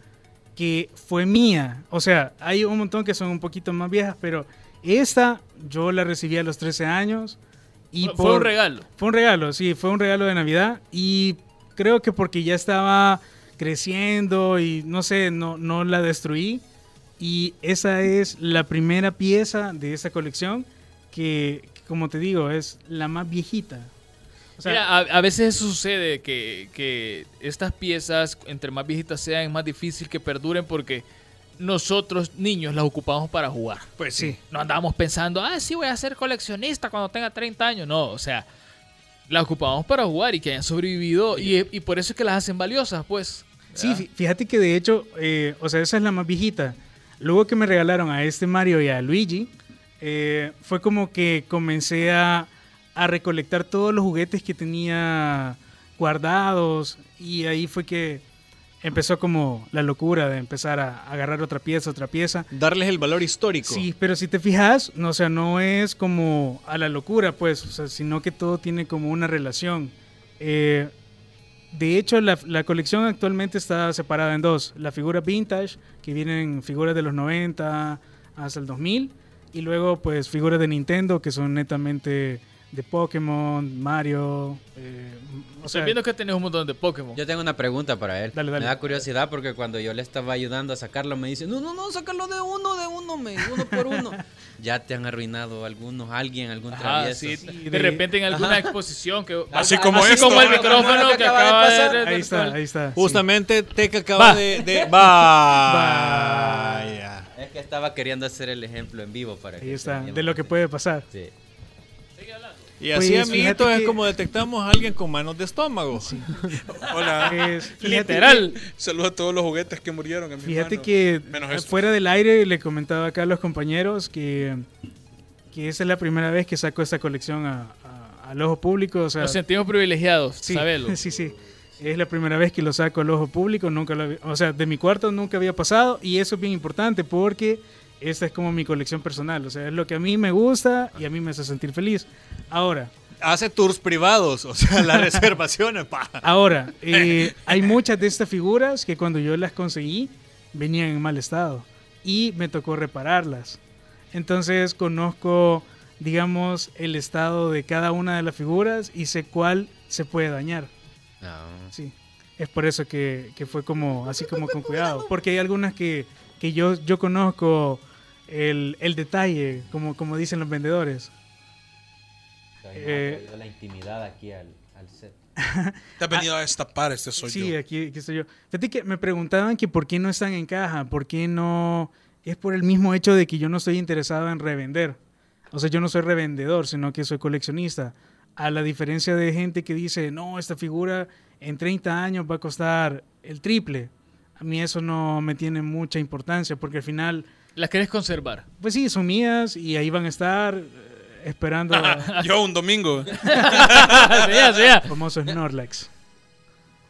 que fue mía. O sea, hay un montón que son un poquito más viejas, pero esta yo la recibí a los 13 años. Y Fue- fue por- un regalo. Fue un regalo, sí, fue un regalo de Navidad. Y creo que porque ya estaba creciendo y no sé, no, no la destruí. Y esa es la primera pieza de esta colección que, como te digo, es la más viejita. O sea, Mira, a, a veces eso sucede que, que estas piezas, entre más viejitas sean, es más difícil que perduren porque nosotros niños las ocupamos para jugar. Pues sí. No andábamos pensando, ah, sí, voy a ser coleccionista cuando tenga 30 años. No, o sea, las ocupamos para jugar y que hayan sobrevivido y, y por eso es que las hacen valiosas, pues. Sí, fí- fíjate que de hecho, eh, o sea, esa es la más viejita. Luego que me regalaron a este Mario y a Luigi, eh, fue como que comencé a, a recolectar todos los juguetes que tenía guardados y ahí fue que empezó como la locura de empezar a agarrar otra pieza, otra pieza. Darles el valor histórico. Sí, pero si te fijas, no, o sea, no es como a la locura, pues, o sea, sino que todo tiene como una relación. Eh, de hecho, la, la colección actualmente está separada en dos. La figura vintage, que vienen figuras de los 90 hasta el 2000, y luego, pues, figuras de Nintendo, que son netamente de Pokémon, Mario. eh, o Estoy sea, viendo que tenés un montón de Pokémon. Yo tengo una pregunta para él. Dale, dale. Me da curiosidad porque cuando yo le estaba ayudando a sacarlo me dice, no, no, no, sácalo de uno, de uno, me, uno por uno. *laughs* ya te han arruinado algunos, alguien, algún Ajá, travieso. sí, Sí, de, de- repente en alguna exposición que Así como así esto. como el micrófono que, acaba de acaba de, pasar. de- ahí está, ahí está. sí. Justamente Teca acaba Va. de, de- *laughs* Vaya. Es que estaba queriendo hacer el ejemplo en vivo para que Ahí está, de lo que puede pasar. Sí. Y así, Pues, amiguitos, es que- como detectamos a alguien con manos de estómago. *laughs* Hola. Es- *laughs* fíjate Literal. Saludos a todos los juguetes que murieron. En mi Fíjate mano. que Menos esto. fuera del aire le comentaba acá a los compañeros que, que esa es la primera vez que saco esta colección a- a- al ojo público. O sea, Nos sentimos privilegiados, sí, sabelo. *laughs* sí, sí. Es la primera vez que lo saco al ojo público. Nunca lo había- o sea, de mi cuarto nunca había pasado y eso es bien importante porque esta es como mi colección personal. O sea, es lo que a mí me gusta y a mí me hace sentir feliz. Ahora, Hace tours privados, o sea, las *laughs* reservaciones, pa. Ahora, eh, *laughs* hay muchas de estas figuras que cuando yo las conseguí venían en mal estado y me tocó repararlas. Entonces conozco, digamos, el estado de cada una de las figuras y sé cuál se puede dañar. No. Sí, es por eso que, que fue como así como con cuidado. Porque hay algunas que, que yo, yo conozco el, el detalle, como, como dicen los vendedores. Eh, ha la intimidad aquí al, al set. *laughs* Te has venido a destapar, este soy sí, yo. aquí, aquí estoy yo. Fíjate que me preguntaban que por qué no están en caja, por qué no... Es por el mismo hecho de que yo no estoy interesado en revender. O sea, yo no soy revendedor, sino que soy coleccionista. A la diferencia de gente que dice, no, esta figura en 30 años va a costar el triple. A mí eso no me tiene mucha importancia porque al final, Las querés conservar. pues sí, son mías y ahí van a estar eh, esperando a *laughs* Yo un domingo. *laughs* Enseñá, enseñá. famoso Snorlax.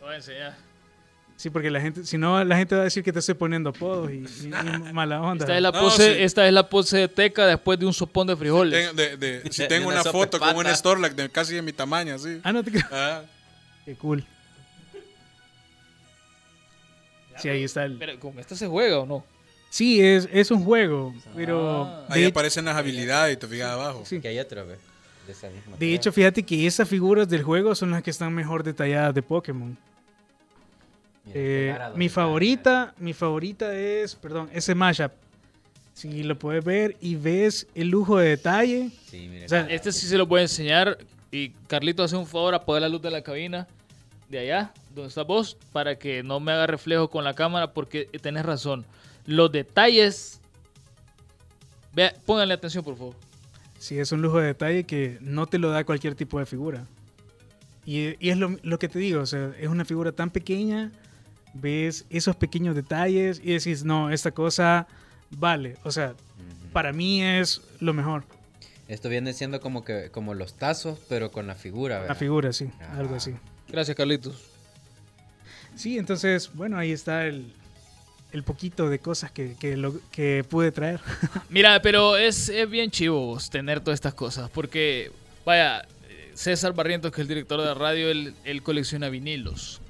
Voy a enseñar. Sí, porque la gente, si no, la gente va a decir que te estoy poniendo apodos y, y- y *laughs* mala onda. Esta es la No, pose, sí. esta es la pose de Teca después de un sopón de frijoles. Tengo- de- de- si De- tengo de una una foto con un. Storlack de casi de mi tamaño, así. Ah, no te creo. Ah, Qué cool. Sí, ahí está el... Pero con esta se juega o no? Sí, es, es un juego, pero... Ah. ahí de, aparecen las habilidades y te fijas abajo. sí. Que hay otra vez. De, esa misma de hecho, fíjate que esas figuras del juego son las que están mejor detalladas de Pokémon. Eh, mi favorita, mi favorita es, perdón, ese mashup. Si lo puedes ver y ves el lujo de detalle, Sí, mira. o sea, Este sí se lo voy a enseñar. Y Carlito hace un favor, apagar la luz de la cabina de allá, donde estás vos, para que no me haga reflejo con la cámara, porque tenés razón. Los detalles. Vea, pónganle atención, por favor. sí es un lujo de detalle que no te lo da cualquier tipo de figura. Y, y es lo, lo que te digo, o sea, es una figura tan pequeña, ves esos pequeños detalles y decís, no, esta cosa vale. O sea, para mí es lo mejor. Esto viene siendo como que como los tazos, pero con la figura, La figura, sí, Ah. algo así. Gracias, Carlitos. Sí, entonces, bueno, ahí está el, el poquito de cosas que, que, lo- que pude traer. *laughs* Mira, pero es, es bien chivo tener todas estas cosas, porque, vaya, César Barrientos, que es el director de radio, él, él colecciona vinilos.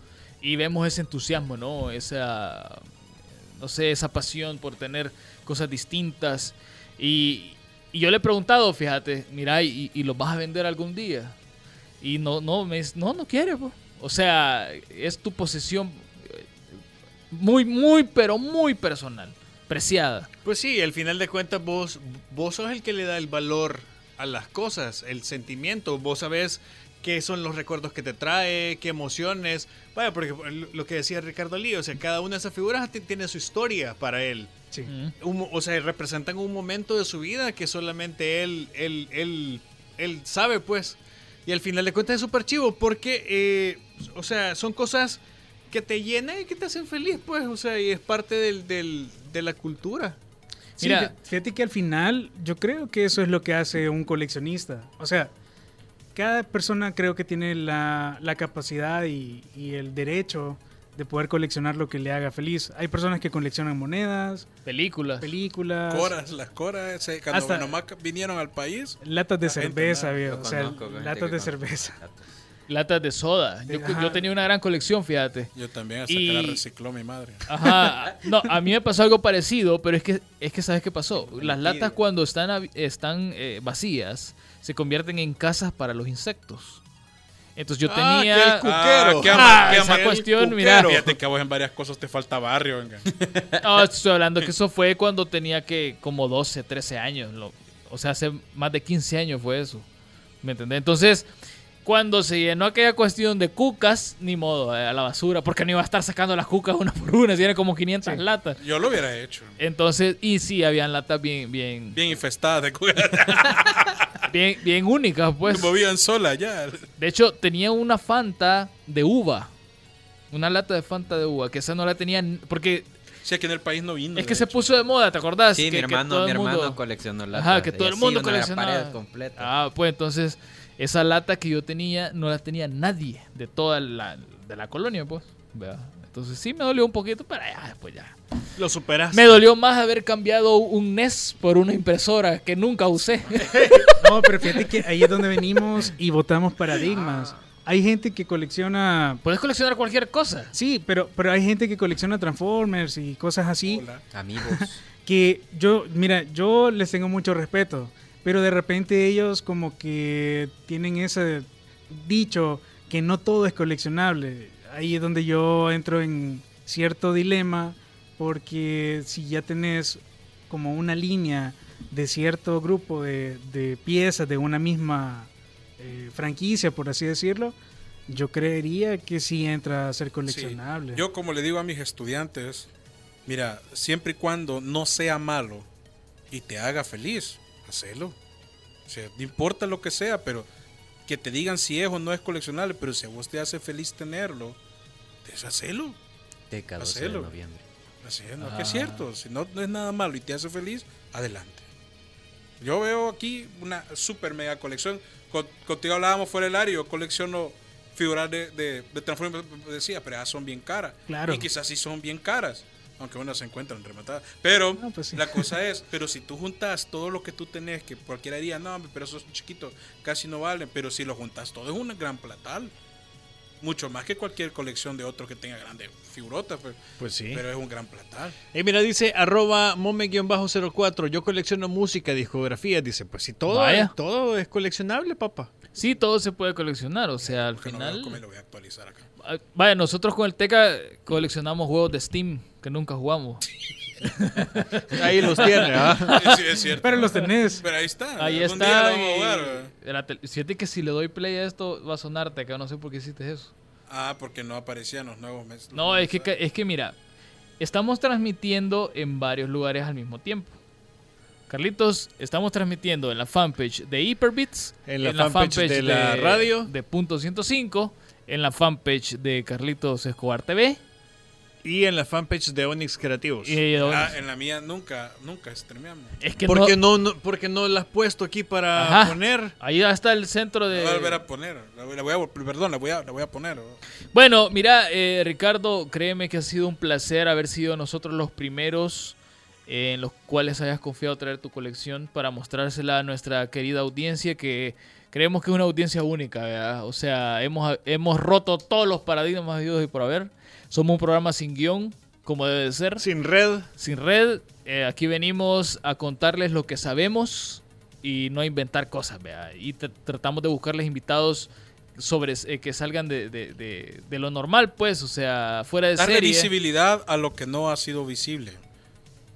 Y vemos ese entusiasmo, ¿no? Esa, no sé, esa pasión por tener cosas distintas. Y, y yo le he preguntado, fíjate, mira, ¿y, y los vas a vender algún día? Y no, no, me no, no quiere, po. O sea, es tu posesión muy, muy, pero muy personal, preciada. Pues sí, al final de cuentas vos, vos sos el que le da el valor a las cosas, el sentimiento. Vos sabés qué son los recuerdos que te trae, qué emociones. Vaya, porque lo que decía Ricardo Lee, o sea, cada una de esas figuras ti- tiene su historia para él. Sí. Mm. Un o sea, representan un momento de su vida que solamente él, él, él, él sabe, pues. Y al final de cuentas es súper chivo porque, eh, o sea, son cosas que te llenan y que te hacen feliz, pues. O sea, y es parte del, del- de la cultura. Sí, Mira. fí- fíjate que al final yo creo que eso es lo que hace un coleccionista. O sea, cada persona creo que tiene la, la capacidad y, y el derecho de poder coleccionar lo que le haga feliz. Hay personas que coleccionan monedas, Películas. películas, Coras, las coras, ese- cuando nomás vinieron al país. latas de La gente, cerveza, ¿no? viejo, o sea, gente latas de cerveza. Latas de soda. Yo, tenía una gran colección, fíjate. Yo también, hasta Y- que la recicló mi madre. Ajá. No, a mí me pasó algo parecido, pero es que, es que ¿sabes qué pasó? Las latas cuando están, están eh, vacías se convierten en casas para los insectos. Entonces yo Ah, tenía... que el cuquero. Ah, ama- qué esa ama- cuestión, mira. Fíjate que a vos en varias cosas te falta barrio, venga. *laughs* No, estoy hablando que eso fue cuando tenía que como 12, 13 años. lo- o sea, hace más de 15 años fue eso. ¿Me entendés? Entonces, cuando se llenó aquella cuestión de cucas, ni modo, eh, a la basura, porque no iba a estar sacando las cucas una por una, si eran como 500 Sí. latas. Yo lo hubiera hecho. Entonces, y sí, habían latas bien, bien, Bien infestada de cucas. *laughs* bien, bien únicas, pues. movían sola ya. De hecho, tenía una Fanta de uva. Una lata de Fanta de uva, que esa no la tenían, porque Si aquí en el país no vino. es que se hecho. puso de moda, ¿te acordás? Sí, Que- mi que hermano, todo mi el hermano mundo- coleccionó latas. Ajá, que y todo el mundo completa. Ah, pues entonces, esa lata que yo tenía no la tenía nadie de toda la, de la colonia, pues. Vea. Entonces sí me dolió un poquito, pero ya, después ya. Lo superas. Me dolió más haber cambiado un NES por una impresora que nunca usé. *laughs* No, pero fíjate que ahí es donde venimos y votamos paradigmas. Hay gente que colecciona... Puedes coleccionar cualquier cosa. Sí, pero, pero hay gente que colecciona Transformers y cosas así. Hola. Amigos. que yo, mira, yo les tengo mucho respeto, pero de repente ellos como que tienen ese dicho que no todo es coleccionable. Ahí es donde yo entro en cierto dilema, porque si ya tenés como una línea de cierto grupo de, de piezas de una misma eh, franquicia, por así decirlo, yo creería que sí entra a ser coleccionable. Yo como le digo a mis estudiantes, mira, siempre y cuando no sea malo y te haga feliz, hacelo. O sea, no importa lo que sea, pero que te digan si es o no es coleccionable, pero si a vos te hace feliz tenerlo, deshacelo. Teca 12 de Hacelo. noviembre. Así es, no, que Ah. es cierto. Si no, no es nada malo y te hace feliz, adelante. Yo veo aquí una super mega colección. Con- contigo hablábamos fuera del área, yo colecciono figuras de, de, de Transformers, decía, pero esas son bien caras. Claro. Y quizás sí son bien caras, aunque unas se encuentran rematadas. Pero No, pues sí. la cosa es, pero si tú juntas todo lo que tú tenés, que cualquiera diría, no, pero esos chiquitos casi no valen, pero si lo juntas todo es un gran platal. Mucho más que cualquier colección de otro que tenga grandes figurotas, pues, Pues sí. pero es un gran platal. Eh, mira, dice arroba mome-04. Yo colecciono música, discografía. Dice, pues si todo, Vaya. todo es coleccionable, papá. Sí, todo se puede coleccionar, o sea, al no final... veo cómo lo voy a actualizar acá. Ah, Vaya, nosotros con el Teca coleccionamos juegos de Steam que nunca jugamos. *laughs* Ahí los tiene, ¿ah? Sí, es cierto. Pero los tenés. Pero ahí está. Ahí algún está. día lo vamos a jugar, ¿verdad? Fíjate que si le doy play a esto va a sonar Teca, no sé por qué hiciste eso. Ah, porque no aparecían los nuevos meses. No, es que, es que mira, estamos transmitiendo en varios lugares al mismo tiempo. Carlitos, estamos transmitiendo en la fanpage de Hyperbits, En la fanpage de la radio. de Punto 105, en la fanpage de Carlitos Escobar TV Y en la fanpage de Onyx Creativos. Y, Ah, en la mía nunca, nunca streameamos. es que ¿Por no- no, no, por qué no la has puesto aquí para Ajá. poner? ahí está el centro La de... voy a volver a poner. La voy, la voy a, perdón, la voy a, la voy a poner. Bueno, mira, eh, Ricardo, créeme que ha sido un placer haber sido nosotros los primeros eh, en los cuales hayas confiado traer tu colección para mostrársela a nuestra querida audiencia que creemos que es una audiencia única, ¿verdad? O sea, hemos, hemos roto todos los paradigmas de y por haber. Somos un programa sin guion, como debe de ser, Sin red. sin red. Eh, aquí venimos a contarles lo que sabemos y no a inventar cosas, ¿verdad? Y tr- tratamos de buscarles invitados sobre eh, que salgan de, de- de- de lo normal, pues, o sea, fuera de Darle serie. visibilidad a lo que no ha sido visible.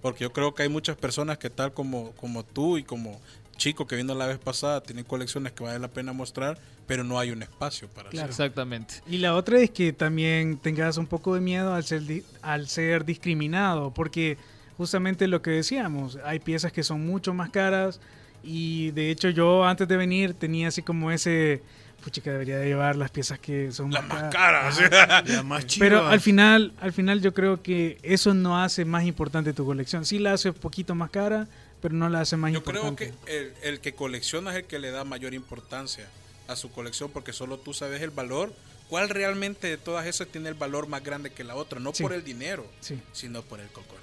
Porque yo creo que hay muchas personas que tal como, como tú y como Chico que vino la vez pasada, tienen colecciones que vale la pena mostrar, pero no hay un espacio para Claro. hacerlo. Exactamente. Y la otra es que también tengas un poco de miedo al ser, al ser discriminado, porque justamente lo que decíamos, hay piezas que son mucho más caras y de hecho yo antes de venir tenía así como ese, pucha que debería de llevar las piezas que son Las más caras. caras. *laughs* La más chiva. Pero al final, al final yo creo que eso no hace más importante tu colección. Sí la hace un poquito más cara, pero no la hace más Yo creo importante. que el, el que colecciona es el que le da mayor importancia a su colección porque solo tú sabes el valor. ¿Cuál realmente de todas esas tiene el valor más grande que la otra? No Sí. por el dinero, Sí, sino por el cocoró.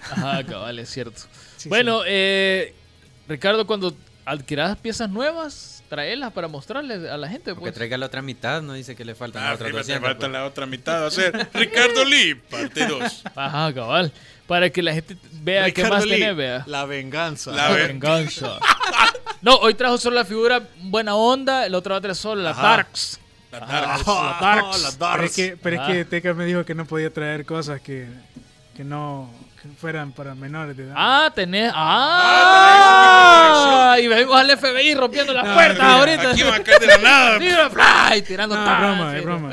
Ajá, cabal, es cierto. sí, bueno, eh, Ricardo, cuando adquieras piezas nuevas, traelas para mostrarles a la gente, Porque pues. traiga la otra mitad, no dice que le Ah, otras sí, me 200. falta pues. la otra mitad. Va a ser Ricardo Lee, parte 2. Ajá, cabal. Para que la gente vea qué Ricardo más Lee, tenés, vea. La venganza. La La ve- venganza. *laughs* No, hoy trajo solo la figura buena onda, el otro va a traer solo la Ajá. Darks. La Ajá. *laughs* Darks. La Darks. la Pero es que, pero es Ah. que Teca me dijo que no podía traer cosas que, que no que fueran para menores de edad. Ah, tenés. Ah, Ah, y venimos al FBI rompiendo las No, puertas mira, ahorita. Aquí va a caer de la nada. *laughs* Fly, tirando No, broma, es broma.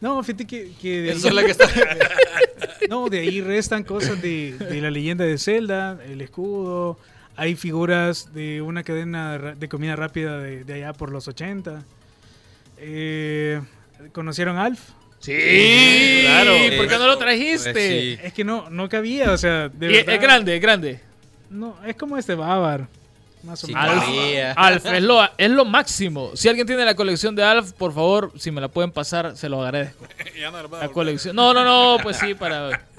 No, fíjate que, que de, Esa ahí, es la que está. *laughs* no, de ahí restan cosas de, de la leyenda de Zelda, el escudo. Hay figuras de una cadena de comida rápida de, de allá por los 80. Eh, ¿Conocieron Alf? Sí, Claro. ¿Por qué no lo Pues trajiste? sí. Es que no, no cabía, o sea, de es, verdad. es grande, es grande. No, es como este Bávar. Más o Sí, menos. cabía. Alf es lo, es lo máximo. Si alguien tiene la colección de Alf, por favor, si me la pueden pasar, se lo agradezco. *laughs* Ya no la colección. No, no, no, pues sí, para. *laughs*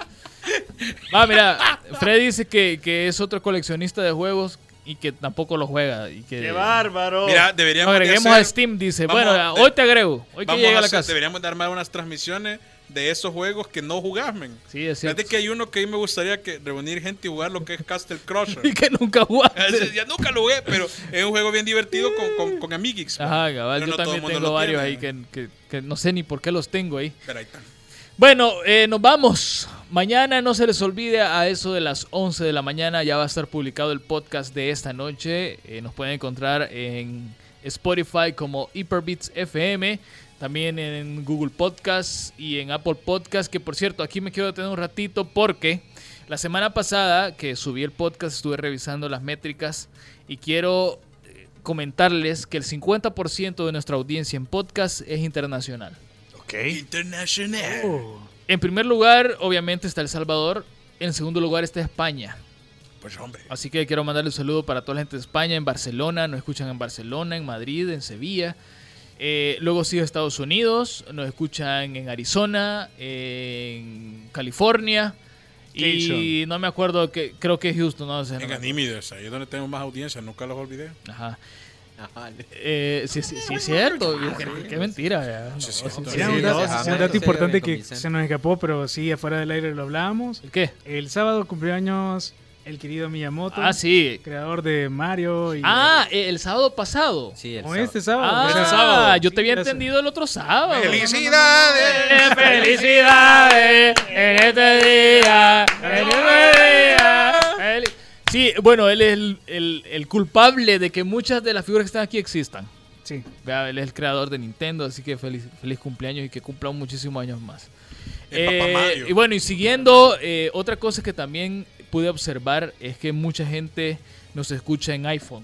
Ah, mira, Fred dice que, que es otro coleccionista de juegos y que tampoco lo juega. Y que ¡Qué bárbaro! Mira, deberíamos de agreguemos hacer- a Steam, dice. Vamos bueno, a- hoy te agrego. Hoy que vamos llega a a la casa. Deberíamos de armar unas transmisiones de esos juegos que no jugás, men. Sí, es cierto. Fíjate que hay uno que a mí me gustaría que reunir gente y jugar lo que es Castle Crusher. *laughs* Y que nunca jugaste. Ya nunca lo jugué, pero es un juego bien divertido con, con, con amiguix. man. Ajá, cabal. Yo no también tengo varios tiene, ahí que, que- que no sé ni por qué los tengo ahí. Pero ahí está. Bueno, eh, nos vamos. Mañana no se les olvide a eso de las 11 de la mañana ya va a estar publicado el podcast de esta noche. Eh, nos pueden encontrar en Spotify como Hyperbeats FM, también en Google Podcasts y en Apple Podcasts, que por cierto, aquí me quiero detener un ratito porque la semana pasada que subí el podcast estuve revisando las métricas y quiero eh, comentarles que el 50% de nuestra audiencia en podcast es internacional. Ok. International. Oh, En primer lugar, obviamente está El Salvador. En segundo lugar está España. Pues hombre. Así que quiero mandarle un saludo para toda la gente de España, en Barcelona, nos escuchan en Barcelona, en Madrid, en Sevilla. Eh, luego sigue Estados Unidos, nos escuchan en Arizona, en California. Y no me acuerdo, que creo que es Houston, no sé. no En acuerdo. Anímides, ahí es donde tengo más audiencia, nunca los olvidé. Ajá. Ajá, le- Eh, sí, sí, sí, es cierto. Qué, qué mentira. ya. No, Sí, sí, sí, sí, sí, Mira, sí, un dato, sí, sí, sí, importante sí, que sí. se nos escapó, pero sí, afuera del aire lo hablábamos. ¿Qué? El sábado cumpleaños el querido Miyamoto, Ah, sí. creador de Mario. Y Ah, eh, el sábado pasado. Sí, el o sábado. este sábado. Ah, sábado. yo te Sí, había era entendido el otro sábado. ¡Felicidades! ¡Felicidades en este día! en este día. Sí, bueno, él es el, el- el culpable de que muchas de las figuras que están aquí existan. Sí. Vea, él es el creador de Nintendo, así que feliz, feliz cumpleaños y que cumpla muchísimos años más. Eh, Mario. y bueno, y siguiendo, eh, otra cosa que también pude observar es que mucha gente nos escucha en iPhone.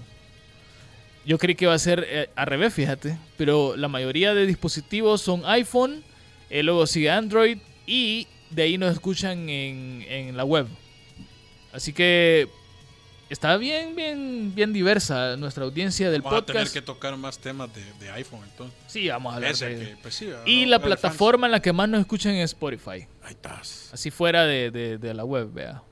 Yo creí que iba a ser eh, al revés, fíjate, pero la mayoría de dispositivos son iPhone, eh, luego sigue Android y de ahí nos escuchan en, en la web. Así que está bien, bien, bien diversa nuestra audiencia del Vamos a tener podcast. que tocar más temas de, de iPhone entonces. Sí, vamos a hablar Ese de- que, pues sí, Y ¿no? la plataforma en la que más nos escuchan es Spotify. Ahí estás. Así fuera de, de- de la web, vea.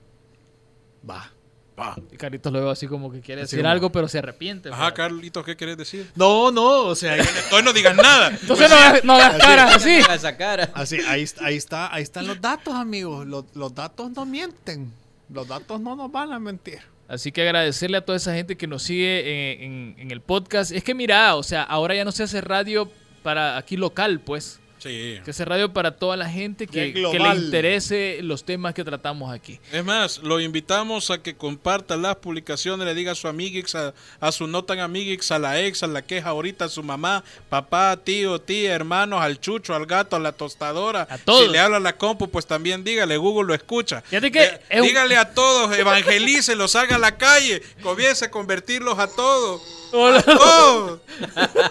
Va. Va. Y Carlitos lo veo así como que quiere Así decir como- algo, pero se arrepiente. Ajá, vea. Carlitos, ¿qué quieres decir? No, no, o sea, *laughs* Entonces no digas nada. *laughs* Entonces no, hagas- no hagas caras así. Esa cara. así, ahí, ahí está, ahí están los datos, amigos. Los, los datos no mienten. Los datos no nos van a mentir. Así que agradecerle a toda esa gente que nos sigue en, en- en el podcast. Es que mira, o sea, ahora ya no se hace radio para aquí local, pues. Sí. Que se radio para toda la gente que, le interese los temas que tratamos aquí. Es más, lo invitamos a que comparta las publicaciones, le diga a su amiguix, a, a su no tan amiguix, a la ex, a la queja ahorita, a su mamá, papá, tío, tía, hermanos, al chucho, al gato, a la tostadora. A todos. Si le habla a la compu, pues también dígale, Google lo escucha. Que Eh, es Dígale a todos, *laughs* evangelícelos, salga a la calle, comience a convertirlos a todos. A todos.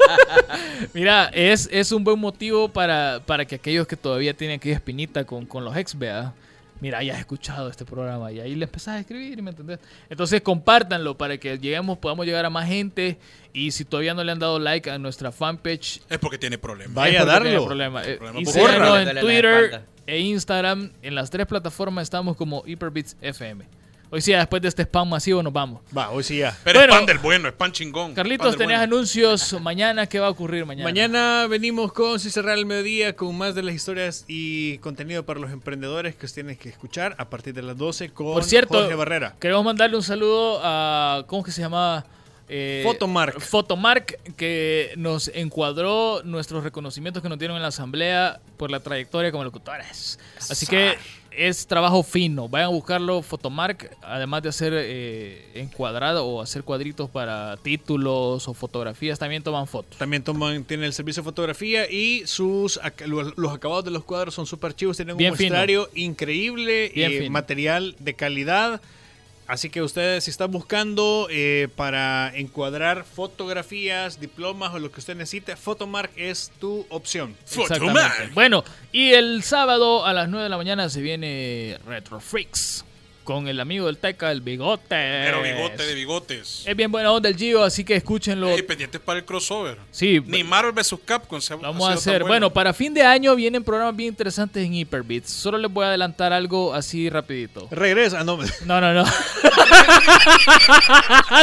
*laughs* Mira, es, es un buen motivo para, para que aquellos que todavía tienen aquella espinita con, con los ex, vea. Mira, ya has escuchado este programa y ahí le empezás a escribir, ¿me entendés? Entonces compártanlo para que lleguemos, podamos llegar a más gente. Y si todavía no le han dado like a nuestra fanpage, Es porque tiene problemas. Vaya a darlo. problema. Eh, Problema y por síganos en Twitter e Instagram. En las tres plataformas estamos como Hyperbits FM. Hoy sí, después de este spam masivo nos vamos. Va, hoy sí ya. Pero Bueno. es pan del bueno, es pan chingón. Carlitos, tenías bueno. anuncios *laughs* mañana. ¿Qué va a ocurrir mañana? Mañana venimos con Si cerrar el mediodía con más de las historias y contenido para los emprendedores que os tienen que escuchar a partir de las 12 con Por cierto, Jorge Barrera. queremos mandarle un saludo a. ¿Cómo que se llamaba? Eh, Fotomark. Fotomark, que nos encuadró nuestros reconocimientos que nos dieron en la asamblea por la trayectoria como locutores. Así que es trabajo fino. Vayan a buscarlo, Fotomark, además de hacer eh, encuadrado o hacer cuadritos para títulos o fotografías, también toman fotos. También toman, tiene el servicio de fotografía y sus los, los acabados de los cuadros son súper chivos. Tienen Bien un muestrario increíble, Bien eh, material de calidad. Así que ustedes, si están buscando eh, para encuadrar fotografías, diplomas o lo que usted necesite, Photomark es tu opción. Exactamente. Fotomark. Bueno, y el sábado a las 9 de la mañana se viene Retro Freaks con el amigo del Teca, el Bigote. Pero bigote de bigotes. Es bien buena onda el Gio, así que escúchenlo. Ey, pendientes para el crossover. Sí, Ni Marvel vs. Capcom se ha- lo ha vamos a hacer. Bueno, para fin de año vienen programas bien interesantes en Hyperbits. Solo les voy a adelantar algo así rapidito. Regresa, no, No, no, no. *laughs*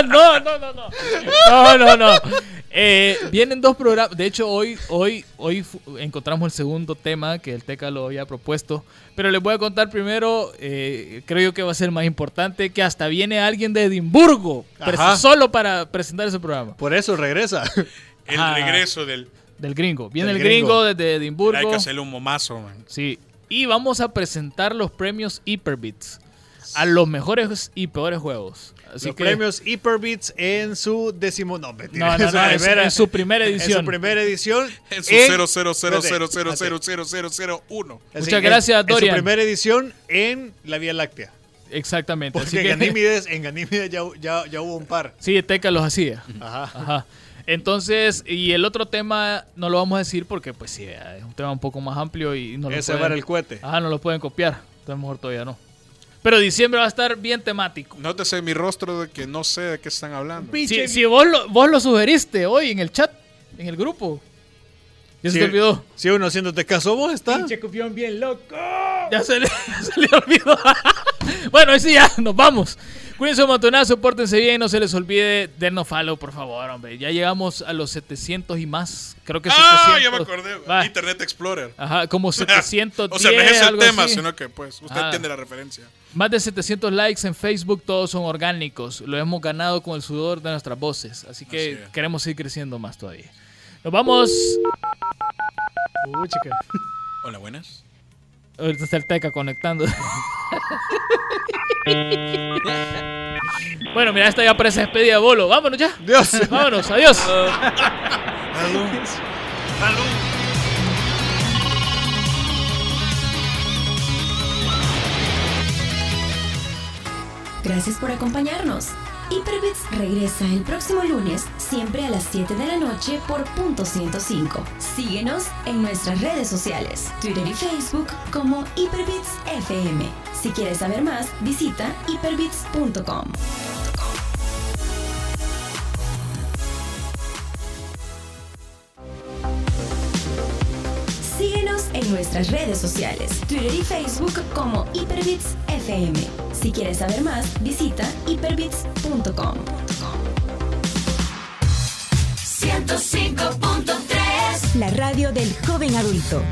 no, no, no, no. No, no, no. Eh, vienen dos programas. De hecho, hoy, hoy, hoy encontramos el segundo tema que el Teca lo había propuesto. Pero les voy a contar primero, eh, creo yo que va a ser más importante, que hasta viene alguien de Edimburgo solo para presentar ese programa. por eso regresa. El Ajá. regreso del. Del gringo. Viene Del el gringo, gringo. desde Hay Edimburgo. que hacerle un momazo, man. Sí. Y vamos a presentar los premios Hyperbits a los mejores y peores juegos. Así los que, premios Hyperbits en su décimo. No, mentira, No, no, en su no, en su- primera- en su primera En edición. su primera edición. En su en- 000000001. Así Muchas gracias, En Dorian. su primera edición en la Vía Láctea. Exactamente. Porque Así en que, Ganímedes, en Ganímedes ya, ya, ya hubo un par. sí, Teca los hacía. Ajá. Ajá. Entonces, y el otro tema no lo vamos a decir porque, pues sí, es un tema un poco más amplio y no lo Ese pueden, va el cohete. Ajá, no lo pueden copiar. Entonces, mejor todavía no. Pero diciembre va a estar bien temático. Nótese mi rostro de que no sé de qué están hablando. Si, si vos, lo, vos lo sugeriste hoy en el chat, en el grupo. Ya se Sí. te olvidó. Si uno haciéndote caso, vos estás. Pinche copión bien loco. Ya se le, *laughs* se le olvidó. *laughs* bueno, ahí sí ya, nos vamos. Cuídense un montonazo, pórtense bien, no se les olvide dennos follow, por favor, hombre. Ya llegamos a los 700 y más. Creo que 700. Ah, ya me acordé. Va. Internet Explorer. Ajá, como *laughs* 710, o sea, no es el tema, así. sino que pues usted Ah. entiende la referencia. Más de 700 likes en Facebook, todos son orgánicos. Lo hemos ganado con el sudor de nuestras voces. Así que Así queremos seguir creciendo más todavía. Nos vamos. Uy, chica. Hola, buenas. Ahorita está el Teca conectando. *laughs* bueno, mira, esta ya parece despedida de bolo. Vámonos ya. Dios. Vámonos, adiós. Gracias por acompañarnos. Hyperbits regresa el próximo lunes, siempre a las 7 de la noche por punto 105. Síguenos en nuestras redes sociales, Twitter y Facebook como Hyperbits FM. Si quieres saber más, visita hyperbits.com. Síguenos en nuestras redes sociales, Twitter y Facebook como Hyperbits FM. Si quieres saber más, visita hyperbits.com. 105.3 La radio del joven adulto.